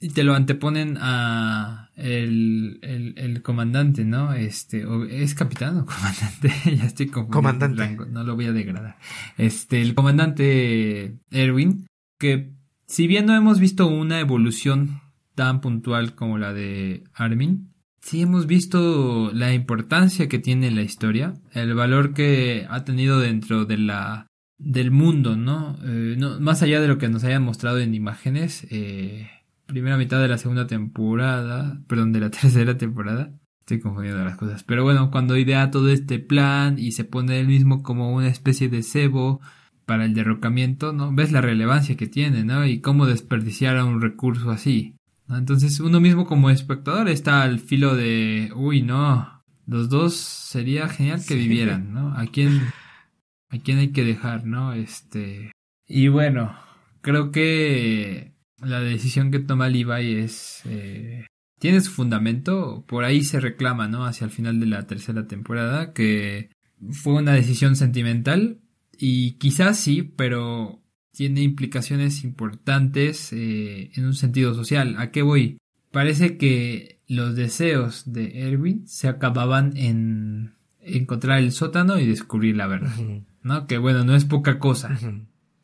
y te lo anteponen a el, el, comandante, ¿no? Este, o es capitán o comandante, ya estoy con comandante. no lo voy a degradar. Este, el comandante Erwin, que si bien no hemos visto una evolución tan puntual como la de Armin, sí hemos visto la importancia que tiene la historia, el valor que ha tenido dentro de la del mundo, ¿no? Eh, no más allá de lo que nos hayan mostrado en imágenes, eh, primera mitad de la segunda temporada, perdón, de la tercera temporada. Estoy confundiendo las cosas. Pero bueno, cuando idea todo este plan y se pone él mismo como una especie de cebo para el derrocamiento, ¿no? Ves la relevancia que tiene, ¿no? Y cómo desperdiciar un recurso así. Entonces uno mismo como espectador está al filo de, uy, no, los dos sería genial que vivieran, ¿no? ¿A quién, a quién hay que dejar, ¿no? Este, y bueno, creo que la decisión que toma Levi es eh, tiene su fundamento, por ahí se reclama, ¿no? Hacia el final de la tercera temporada que fue una decisión sentimental y quizás sí, pero tiene implicaciones importantes eh, en un sentido social. ¿A qué voy? Parece que los deseos de Erwin se acababan en encontrar el sótano y descubrir la verdad, ¿no? Que bueno, no es poca cosa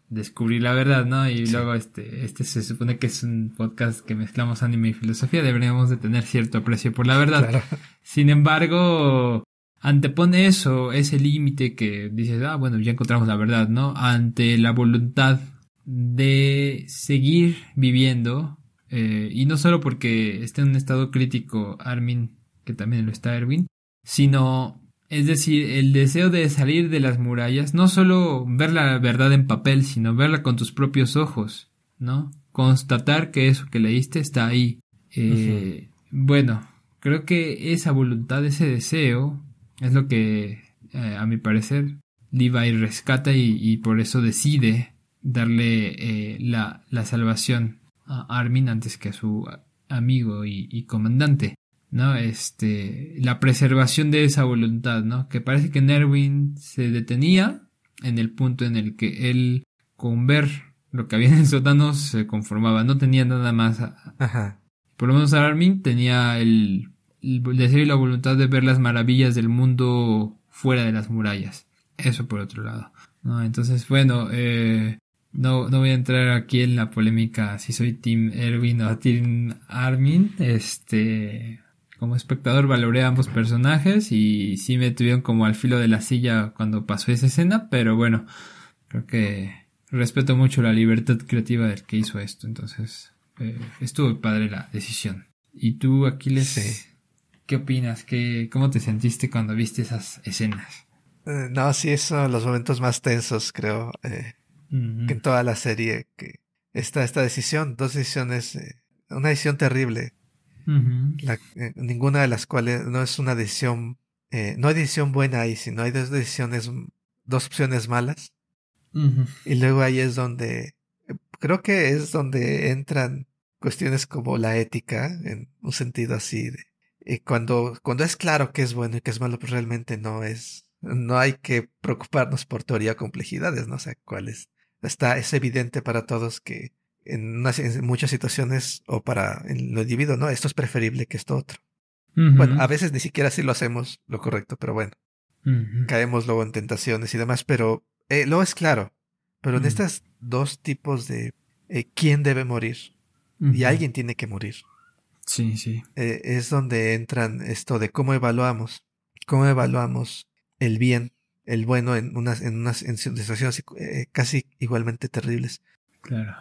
descubrir la verdad, ¿no? Y luego este, este se supone que es un podcast que mezclamos anime y filosofía, deberíamos de tener cierto aprecio por la verdad. Sin embargo, antepone eso, ese límite que dices, ah, bueno, ya encontramos la verdad, ¿no? Ante la voluntad de seguir viviendo, eh, y no solo porque esté en un estado crítico Armin, que también lo está Erwin, sino es decir, el deseo de salir de las murallas, no solo ver la verdad en papel, sino verla con tus propios ojos, ¿no? Constatar que eso que leíste está ahí. Eh, bueno, creo que esa voluntad, ese deseo, es lo que, eh, a mi parecer, Levi rescata y, por eso decide darle eh, la, la, salvación a Armin antes que a su amigo y comandante. ¿No? Este, la preservación de esa voluntad, ¿no? Que parece que Nerwin se detenía en el punto en el que él, con ver lo que había en el sótano, se conformaba, no tenía nada más. Ajá. Por lo menos Armin tenía el, el deseo y la voluntad de ver las maravillas del mundo fuera de las murallas. Eso por otro lado. ¿no? Entonces, bueno, eh, no, no voy a entrar aquí en la polémica si soy Team Erwin o Team Armin. Este, como espectador valoré a ambos personajes y sí me tuvieron como al filo de la silla cuando pasó esa escena, pero bueno, creo que respeto mucho la libertad creativa del que hizo esto, entonces eh, estuvo padre la decisión. ¿Y tú, Aquiles, qué opinas? ¿Qué, ¿Cómo te sentiste cuando viste esas escenas? Eh, no, sí, son los momentos más tensos, creo, eh, que en toda la serie, que esta, esta decisión, dos decisiones, una decisión terrible eh, ninguna de las cuales no es una decisión, eh, no hay decisión buena ahí, sino hay dos decisiones, dos opciones malas. Y luego ahí es donde, creo que es donde entran cuestiones como la ética, en un sentido así de, y cuando, cuando es claro que es bueno y que es malo, pues realmente no es, no hay que preocuparnos por teoría o complejidades, no sé cuáles. Está, es evidente para todos que en, muchas situaciones o para en lo individuo, ¿no? Esto es preferible que esto otro. Bueno, a veces ni siquiera así lo hacemos lo correcto, pero bueno. Caemos luego en tentaciones y demás, pero eh, lo es claro. Pero en estos dos tipos de eh, quién debe morir y alguien tiene que morir. Sí, sí. Eh, es donde entran esto de cómo evaluamos, cómo evaluamos el bien, el bueno en unas, en unas en situaciones casi igualmente terribles.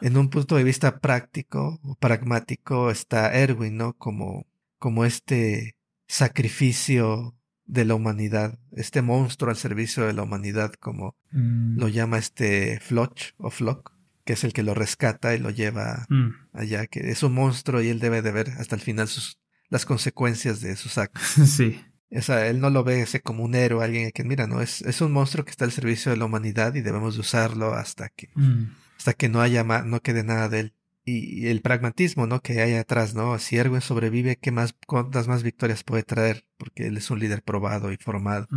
En un punto de vista práctico o pragmático está Erwin, ¿no? Como, como este sacrificio de la humanidad, este monstruo al servicio de la humanidad, como mm. lo llama este Floch o Flock, que es el que lo rescata y lo lleva mm. allá, que es un monstruo y él debe de ver hasta el final sus, las consecuencias de sus actos. Sí. O sea, él no lo ve ese como un héroe, alguien que mira, no, es, es un monstruo que está al servicio de la humanidad y debemos de usarlo hasta que, Mm. Hasta que no haya más, no quede nada de él. Y, y el pragmatismo, ¿no? Que hay atrás, ¿no? Si Erwin sobrevive, ¿qué más, cuántas más victorias puede traer? Porque él es un líder probado y formado.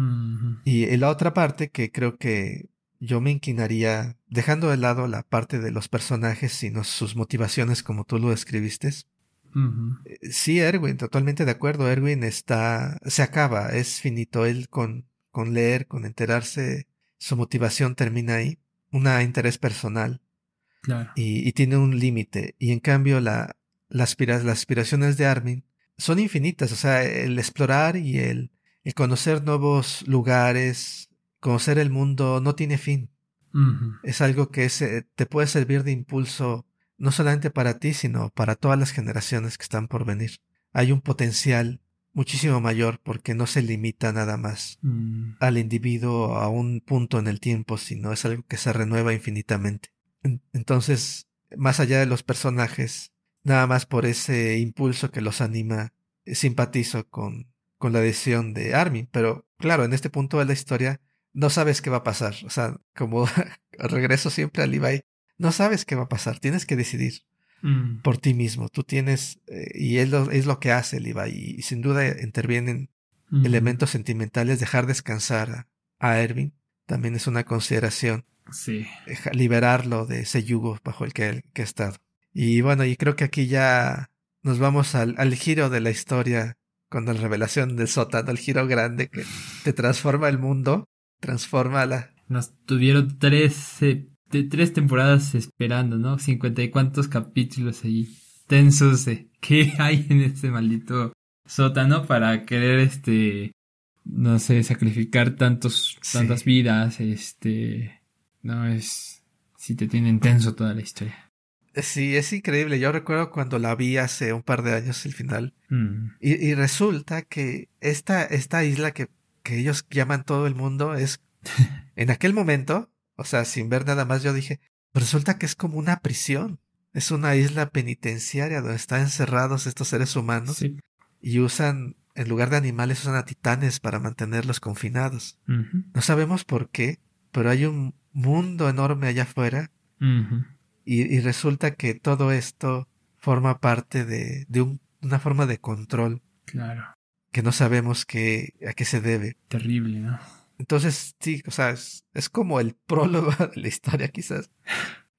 Y, y la otra parte que creo que yo me inclinaría, dejando de lado la parte de los personajes, sino sus motivaciones como tú lo describiste. Eh, Sí, Erwin, totalmente de acuerdo. Erwin está, se acaba, es finito. Él con, con leer, con enterarse, su motivación termina ahí. Un interés personal Claro. y, y tiene un límite. Y en cambio, la, la aspira- las aspiraciones de Armin son infinitas. O sea, el explorar y el, el conocer nuevos lugares, conocer el mundo, no tiene fin. Es algo que te puede servir de impulso no solamente para ti, sino para todas las generaciones que están por venir. Hay un potencial muchísimo mayor porque no se limita nada más Mm. al individuo a un punto en el tiempo, sino es algo que se renueva infinitamente. En- Entonces, más allá de los personajes, nada más por ese impulso que los anima, eh, simpatizo con, con la decisión de Armin. Pero claro, en este punto de la historia no sabes qué va a pasar. O sea, como regreso siempre a Levi, no sabes qué va a pasar. Tienes que decidir Mm. por ti mismo. Tú tienes, eh, y es lo, es lo que hace Levi, y, sin duda intervienen Mhm. elementos sentimentales, dejar descansar a, a Erwin también es una consideración, Sí. liberarlo de ese yugo bajo el que, que ha estado. Y bueno, y creo que aquí ya nos vamos al, al giro de la historia con la revelación del sótano, el giro grande que te transforma el mundo, transforma la... Nos tuvieron tres, eh, tres temporadas esperando, ¿no? Cincuenta y cuantos capítulos ahí tensos de qué hay en este maldito sótano para querer, este, no sé, sacrificar tantos, Sí. tantas vidas, este, no es, si te tienen tenso toda la historia. Sí, es increíble. Yo recuerdo cuando la vi hace un par de años el final. Mm, Y, y resulta que esta, esta isla que, que ellos llaman todo el mundo es, en aquel momento, o sea, sin ver nada más, yo dije, resulta que es como una prisión. Es una isla penitenciaria donde están encerrados estos seres humanos sí. y usan, en lugar de animales, usan a titanes para mantenerlos confinados. No sabemos por qué, pero hay un mundo enorme allá afuera y, y resulta que todo esto forma parte de, de un- una forma de control Claro. que no sabemos qué, a qué se debe. Terrible, ¿no? Entonces, sí, o sea, es, es como el prólogo de la historia quizás.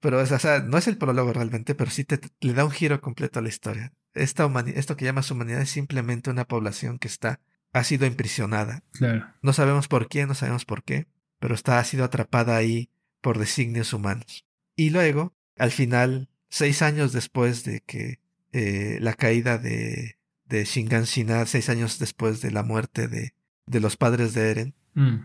Pero, es, o sea, no es el prólogo realmente, pero sí te, te- le da un giro completo a la historia. Esta esto que llamas humanidad es simplemente una población que está, ha sido imprisionada. Claro. No sabemos por quién, no sabemos por qué, pero está, ha sido atrapada ahí por designios humanos. Y luego, al final, seis años después de que eh, la caída de, de Shingan Shina, seis años después de la muerte de, de los padres de Eren, Mm,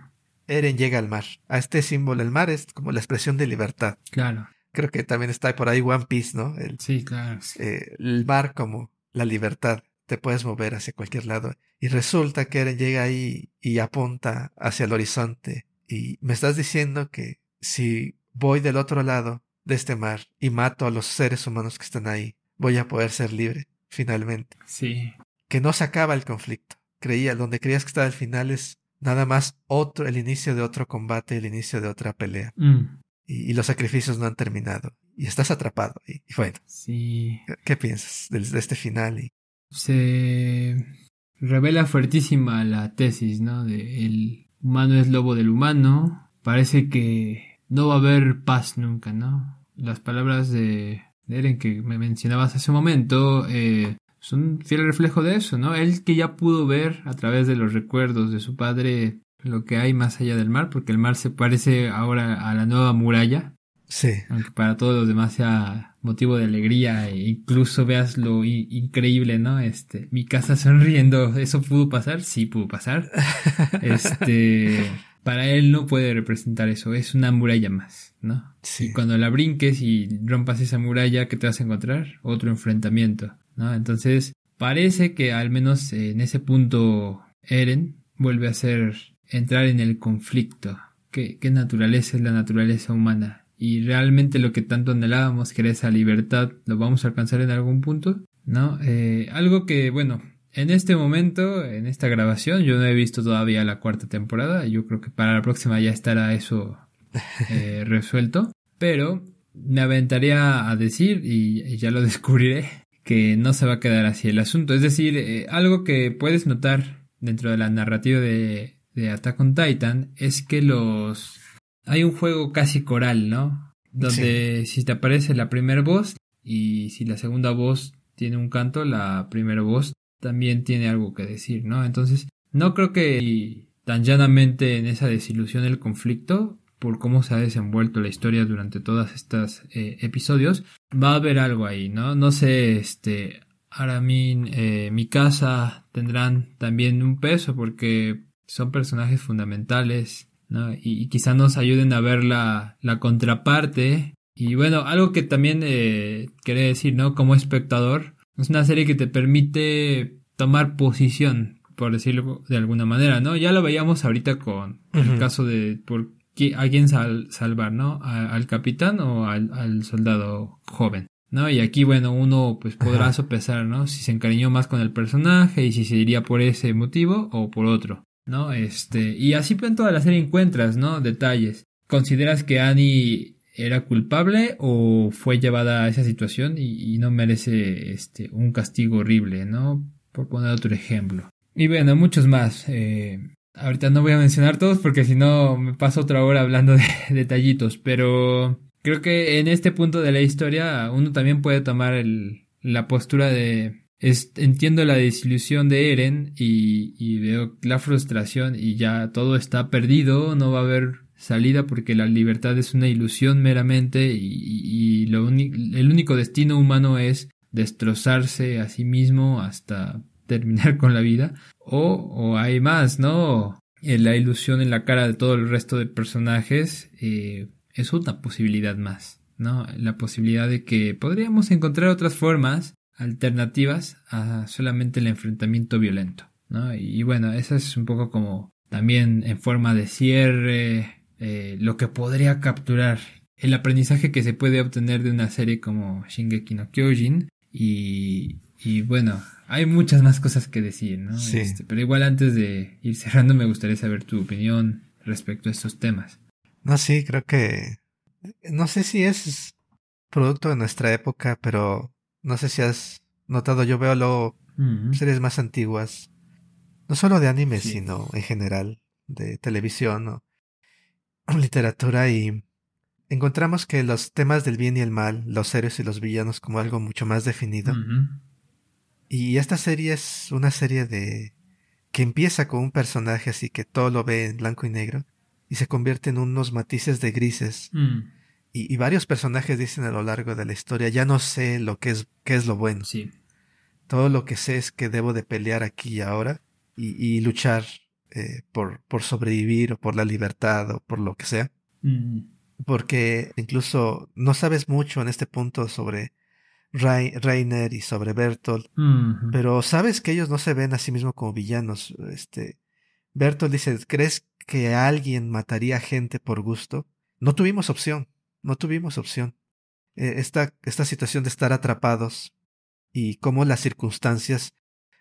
Eren llega al mar. A este símbolo, el mar es como la expresión de libertad. claro. Creo que también está por ahí One Piece, ¿no? El, Sí, claro. eh, el mar como la libertad. Te puedes mover hacia cualquier lado. Y resulta que Eren llega ahí y apunta hacia el horizonte. Y me estás diciendo que si voy del otro lado de este mar y mato a los seres humanos que están ahí, voy a poder ser libre, finalmente. Sí. Que no se acaba el conflicto. Creía, donde creías que estaba el final es nada más otro, el inicio de otro combate, el inicio de otra pelea. Mm, Y, y los sacrificios no han terminado. Y estás atrapado. Y, y bueno, sí. ¿qué- ¿qué piensas de, de este final? Y, se revela fuertísima la tesis, ¿no? De el humano es lobo del humano. Parece que no va a haber paz nunca, ¿no? Las palabras de, de Eren que me mencionabas hace un momento eh, son un fiel reflejo de eso, ¿no? Él que ya pudo ver a través de los recuerdos de su padre lo que hay más allá del mar, porque el mar se parece ahora a la nueva muralla, sí, aunque para todos los demás sea motivo de alegría e incluso veas lo increíble, ¿no? Este, mi casa sonriendo, ¿eso pudo pasar? Sí pudo pasar. Este, para él no puede representar eso, es una muralla más, ¿no? sí. Y cuando la brinques y rompas esa muralla, ¿qué te vas a encontrar? Otro enfrentamiento, ¿no? Entonces, parece que al menos en ese punto Eren vuelve a ser entrar en el conflicto. ¿Qué, qué naturaleza es la naturaleza humana? Y realmente lo que tanto anhelábamos, que era esa libertad, ¿lo vamos a alcanzar en algún punto? ¿No? Eh, algo que, bueno, en este momento, en esta grabación, yo no he visto todavía la cuarta temporada. Yo creo que para la próxima ya estará eso eh, resuelto. Pero me aventaría a decir, y, ya lo descubriré, que no se va a quedar así el asunto. Es decir, eh, algo que puedes notar dentro de la narrativa de, de Attack on Titan es que los... Hay un juego casi coral, ¿no? Donde si te aparece la primera voz y si la segunda voz tiene un canto, la primera voz también tiene algo que decir, ¿no? Entonces, no creo que tan llanamente en esa desilusión el conflicto, por cómo se ha desenvuelto la historia durante todos estos eh, episodios, va a haber algo ahí, ¿no? No sé, este, Aramin, eh, mi casa tendrán también un peso porque son personajes fundamentales, ¿no? Y, quizá nos ayuden a ver la, la contraparte. Y bueno, algo que también eh, quería decir, ¿no? Como espectador, es una serie que te permite tomar posición, por decirlo de alguna manera, ¿no? Ya lo veíamos ahorita con el caso de por a quién salvar, ¿no? ¿Al capitán o al, soldado joven? ¿no? Y aquí, bueno, uno pues podrá sopesar, ¿no? Si se encariñó más con el personaje y si se iría por ese motivo o por otro, ¿no? Este, y así en toda la serie encuentras, ¿no? Detalles. ¿Consideras que Annie era culpable o fue llevada a esa situación y, no merece este un castigo horrible, ¿no? Por poner otro ejemplo. Y bueno, muchos más. Eh, Ahorita no voy a mencionar todos porque si no me paso otra hora hablando de detallitos, pero creo que en este punto de la historia uno también puede tomar el, la postura de entiendo la desilusión de Eren y, veo la frustración y ya todo está perdido, no va a haber salida porque la libertad es una ilusión meramente y, el único destino humano es destrozarse a sí mismo hasta terminar con la vida. O, o hay más, ¿no? Eh, la ilusión en la cara de todo el resto de personajes eh, es una posibilidad más, ¿no? La posibilidad de que podríamos encontrar otras formas alternativas a solamente el enfrentamiento violento, ¿no? Y, bueno, eso es un poco como también en forma de cierre, eh, lo que podría capturar el aprendizaje que se puede obtener de una serie como Shingeki no Kyojin y, y bueno, hay muchas más cosas que decir, ¿no? Sí. Este, pero igual antes de ir cerrando me gustaría saber tu opinión respecto a estos temas. No, sí, creo que... No sé si es producto de nuestra época, pero no sé si has notado, yo veo luego series más antiguas, no solo de anime, sino en general, de televisión o literatura y encontramos que los temas del bien y el mal, los héroes y los villanos como algo mucho más definido. Y esta serie es una serie de que empieza con un personaje así que todo lo ve en blanco y negro y se convierte en unos matices de grises. Mm. Y, varios personajes dicen a lo largo de la historia, ya no sé lo que es, qué es lo bueno. Sí. Todo lo que sé es que debo de pelear aquí y ahora y, luchar eh, por, por sobrevivir o por la libertad o por lo que sea. Mm. Porque incluso no sabes mucho en este punto sobre Reiner y sobre Bertolt, pero sabes que ellos no se ven a sí mismos como villanos. Este, Bertolt dice, ¿crees que alguien mataría gente por gusto? No tuvimos opción, no tuvimos opción. E, esta, esta situación de estar atrapados y cómo las circunstancias,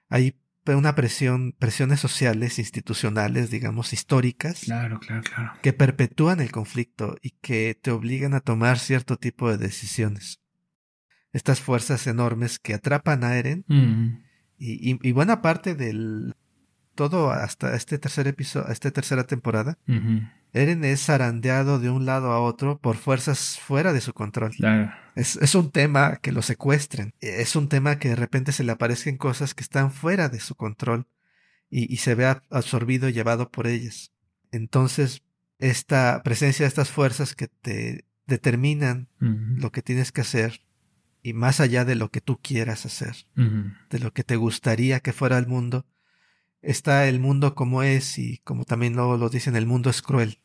hay una presión, presiones sociales, institucionales, digamos, históricas. Claro, claro, claro. Que perpetúan el conflicto y que te obligan a tomar cierto tipo de decisiones estas fuerzas enormes que atrapan a Eren. Mm. Y, buena parte del todo hasta este tercer episodio, esta tercera temporada, Eren es zarandeado de un lado a otro por fuerzas fuera de su control. Es, un tema que lo secuestren. Es un tema que de repente se le aparecen cosas que están fuera de su control y, se ve absorbido y llevado por ellas. Entonces, esta presencia de estas fuerzas que te determinan lo que tienes que hacer y más allá de lo que tú quieras hacer, de lo que te gustaría que fuera el mundo, está el mundo como es y como también lo, lo dicen, el mundo es cruel.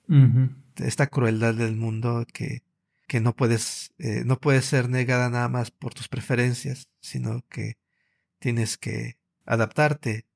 Esta crueldad del mundo que, que no puedes, eh, no puedes ser negada nada más por tus preferencias, sino que tienes que adaptarte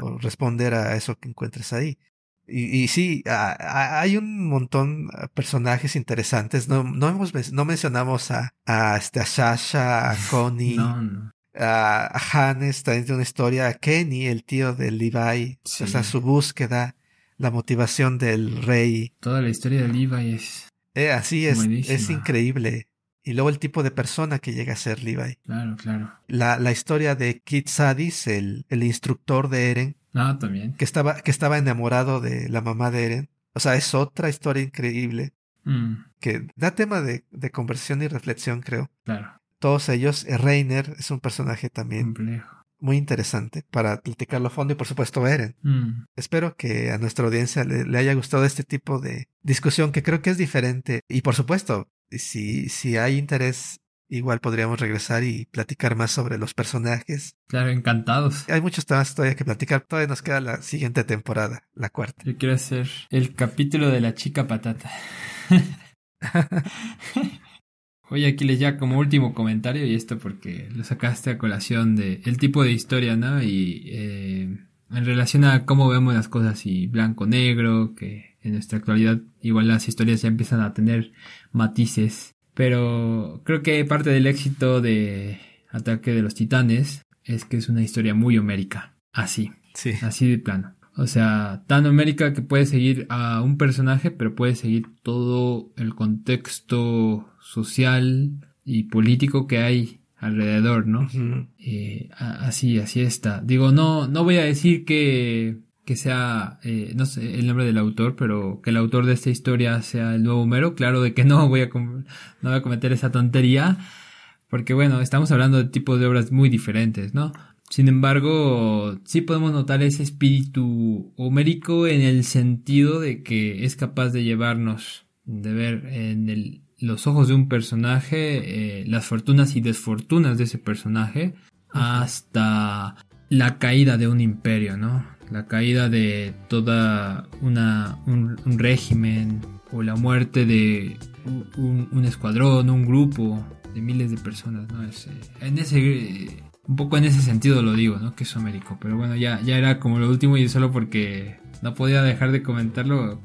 o responder a eso que encuentres ahí. Y, y sí, hay un montón de personajes interesantes. No, no, hemos, no mencionamos a, a, este, a Sasha, a Connie. No, no. A Hannes de una historia, a Kenny, el tío de Levi, Sí. o sea, su búsqueda, la motivación del rey. Toda la historia de Levi es. Eh, así es, Buenísima. es increíble. Y luego el tipo de persona que llega a ser Levi. Claro, claro. La, la historia de Kit Sadis, el, el instructor de Eren, Ah, también. que estaba, que estaba enamorado de la mamá de Eren. O sea, es otra historia increíble Mm, que da tema de, de conversión y reflexión, creo. claro. Todos ellos, eh, Reiner es un personaje también Complejo. muy interesante para platicarlo a fondo y por supuesto Eren. Mm, Espero que a nuestra audiencia le, le haya gustado este tipo de discusión que creo que es diferente y por supuesto, si, si hay interés, igual podríamos regresar y platicar más sobre los personajes. claro, encantados. Hay muchos temas todavía que platicar, todavía nos queda la siguiente temporada, la cuarta. Yo quiero hacer el capítulo de la chica patata. Oye, Aquiles, ya como último comentario, y esto porque lo sacaste a colación de el tipo de historia, ¿no? Y eh, en relación a cómo vemos las cosas y blanco-negro, que en nuestra actualidad igual las historias ya empiezan a tener matices. Pero creo que parte del éxito de Ataque de los Titanes es que es una historia muy homérica. Así, Sí, así de plano. O sea, tan homérica que puede seguir a un personaje, pero puede seguir todo el contexto social y político que hay alrededor, ¿no? Eh, así, así está. Digo, no, no voy a decir que, que sea, eh, no sé el nombre del autor, pero que el autor de esta historia sea el nuevo Homero. Claro de que no voy a, no voy a cometer esa tontería, porque bueno, estamos hablando de tipos de obras muy diferentes, ¿no? Sin embargo, sí podemos notar ese espíritu homérico en el sentido de que es capaz de llevarnos, de ver en el- los ojos de un personaje eh, las fortunas y desfortunas de ese personaje hasta la caída de un imperio, ¿no? La caída de toda una, un, régimen o la muerte de un, escuadrón, un grupo de miles de personas, ¿no? Es, eh, en ese, un poco en ese sentido lo digo, ¿no? Que es homérico, pero bueno, ya, ya era como lo último y solo porque no podía dejar de comentarlo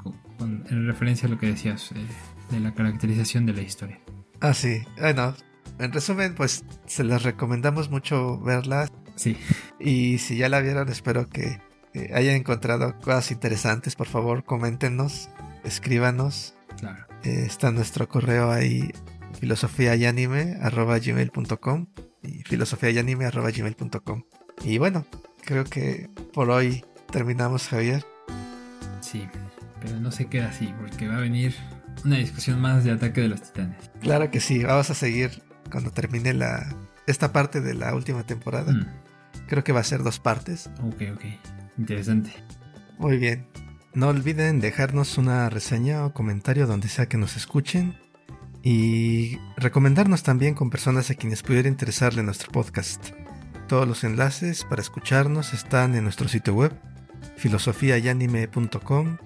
en referencia a lo que decías eh, de la caracterización de la historia. Ah, sí. Bueno, en resumen, pues se les recomendamos mucho verla. Sí, Y si ya la vieron, espero que eh, hayan encontrado cosas interesantes. Por favor, coméntenos, escríbanos. claro. Eh, está nuestro correo ahí, filosofiayanime.gmail.com y filosofiayanime.gmail.com. Y bueno, creo que por hoy terminamos, Javier. Sí, pero no se queda así, porque va a venir una discusión más de Ataque de los Titanes. Claro que sí, vamos a seguir cuando termine la esta parte de la última temporada. Mm, Creo que va a ser dos partes. ok, ok. Interesante. Muy bien. No olviden dejarnos una reseña o comentario donde sea que nos escuchen y recomendarnos también con personas a quienes pudiera interesarle nuestro podcast. Todos los enlaces para escucharnos están en nuestro sitio web filosofiayanime.com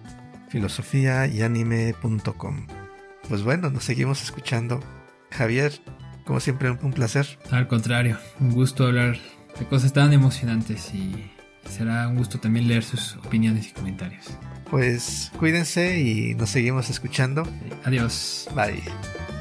filosofiayanime.com Pues bueno, nos seguimos escuchando. Javier, como siempre, un placer. Al contrario, un gusto hablar de cosas tan emocionantes y será un gusto también leer sus opiniones y comentarios. Pues cuídense y nos seguimos escuchando. Adiós. Bye.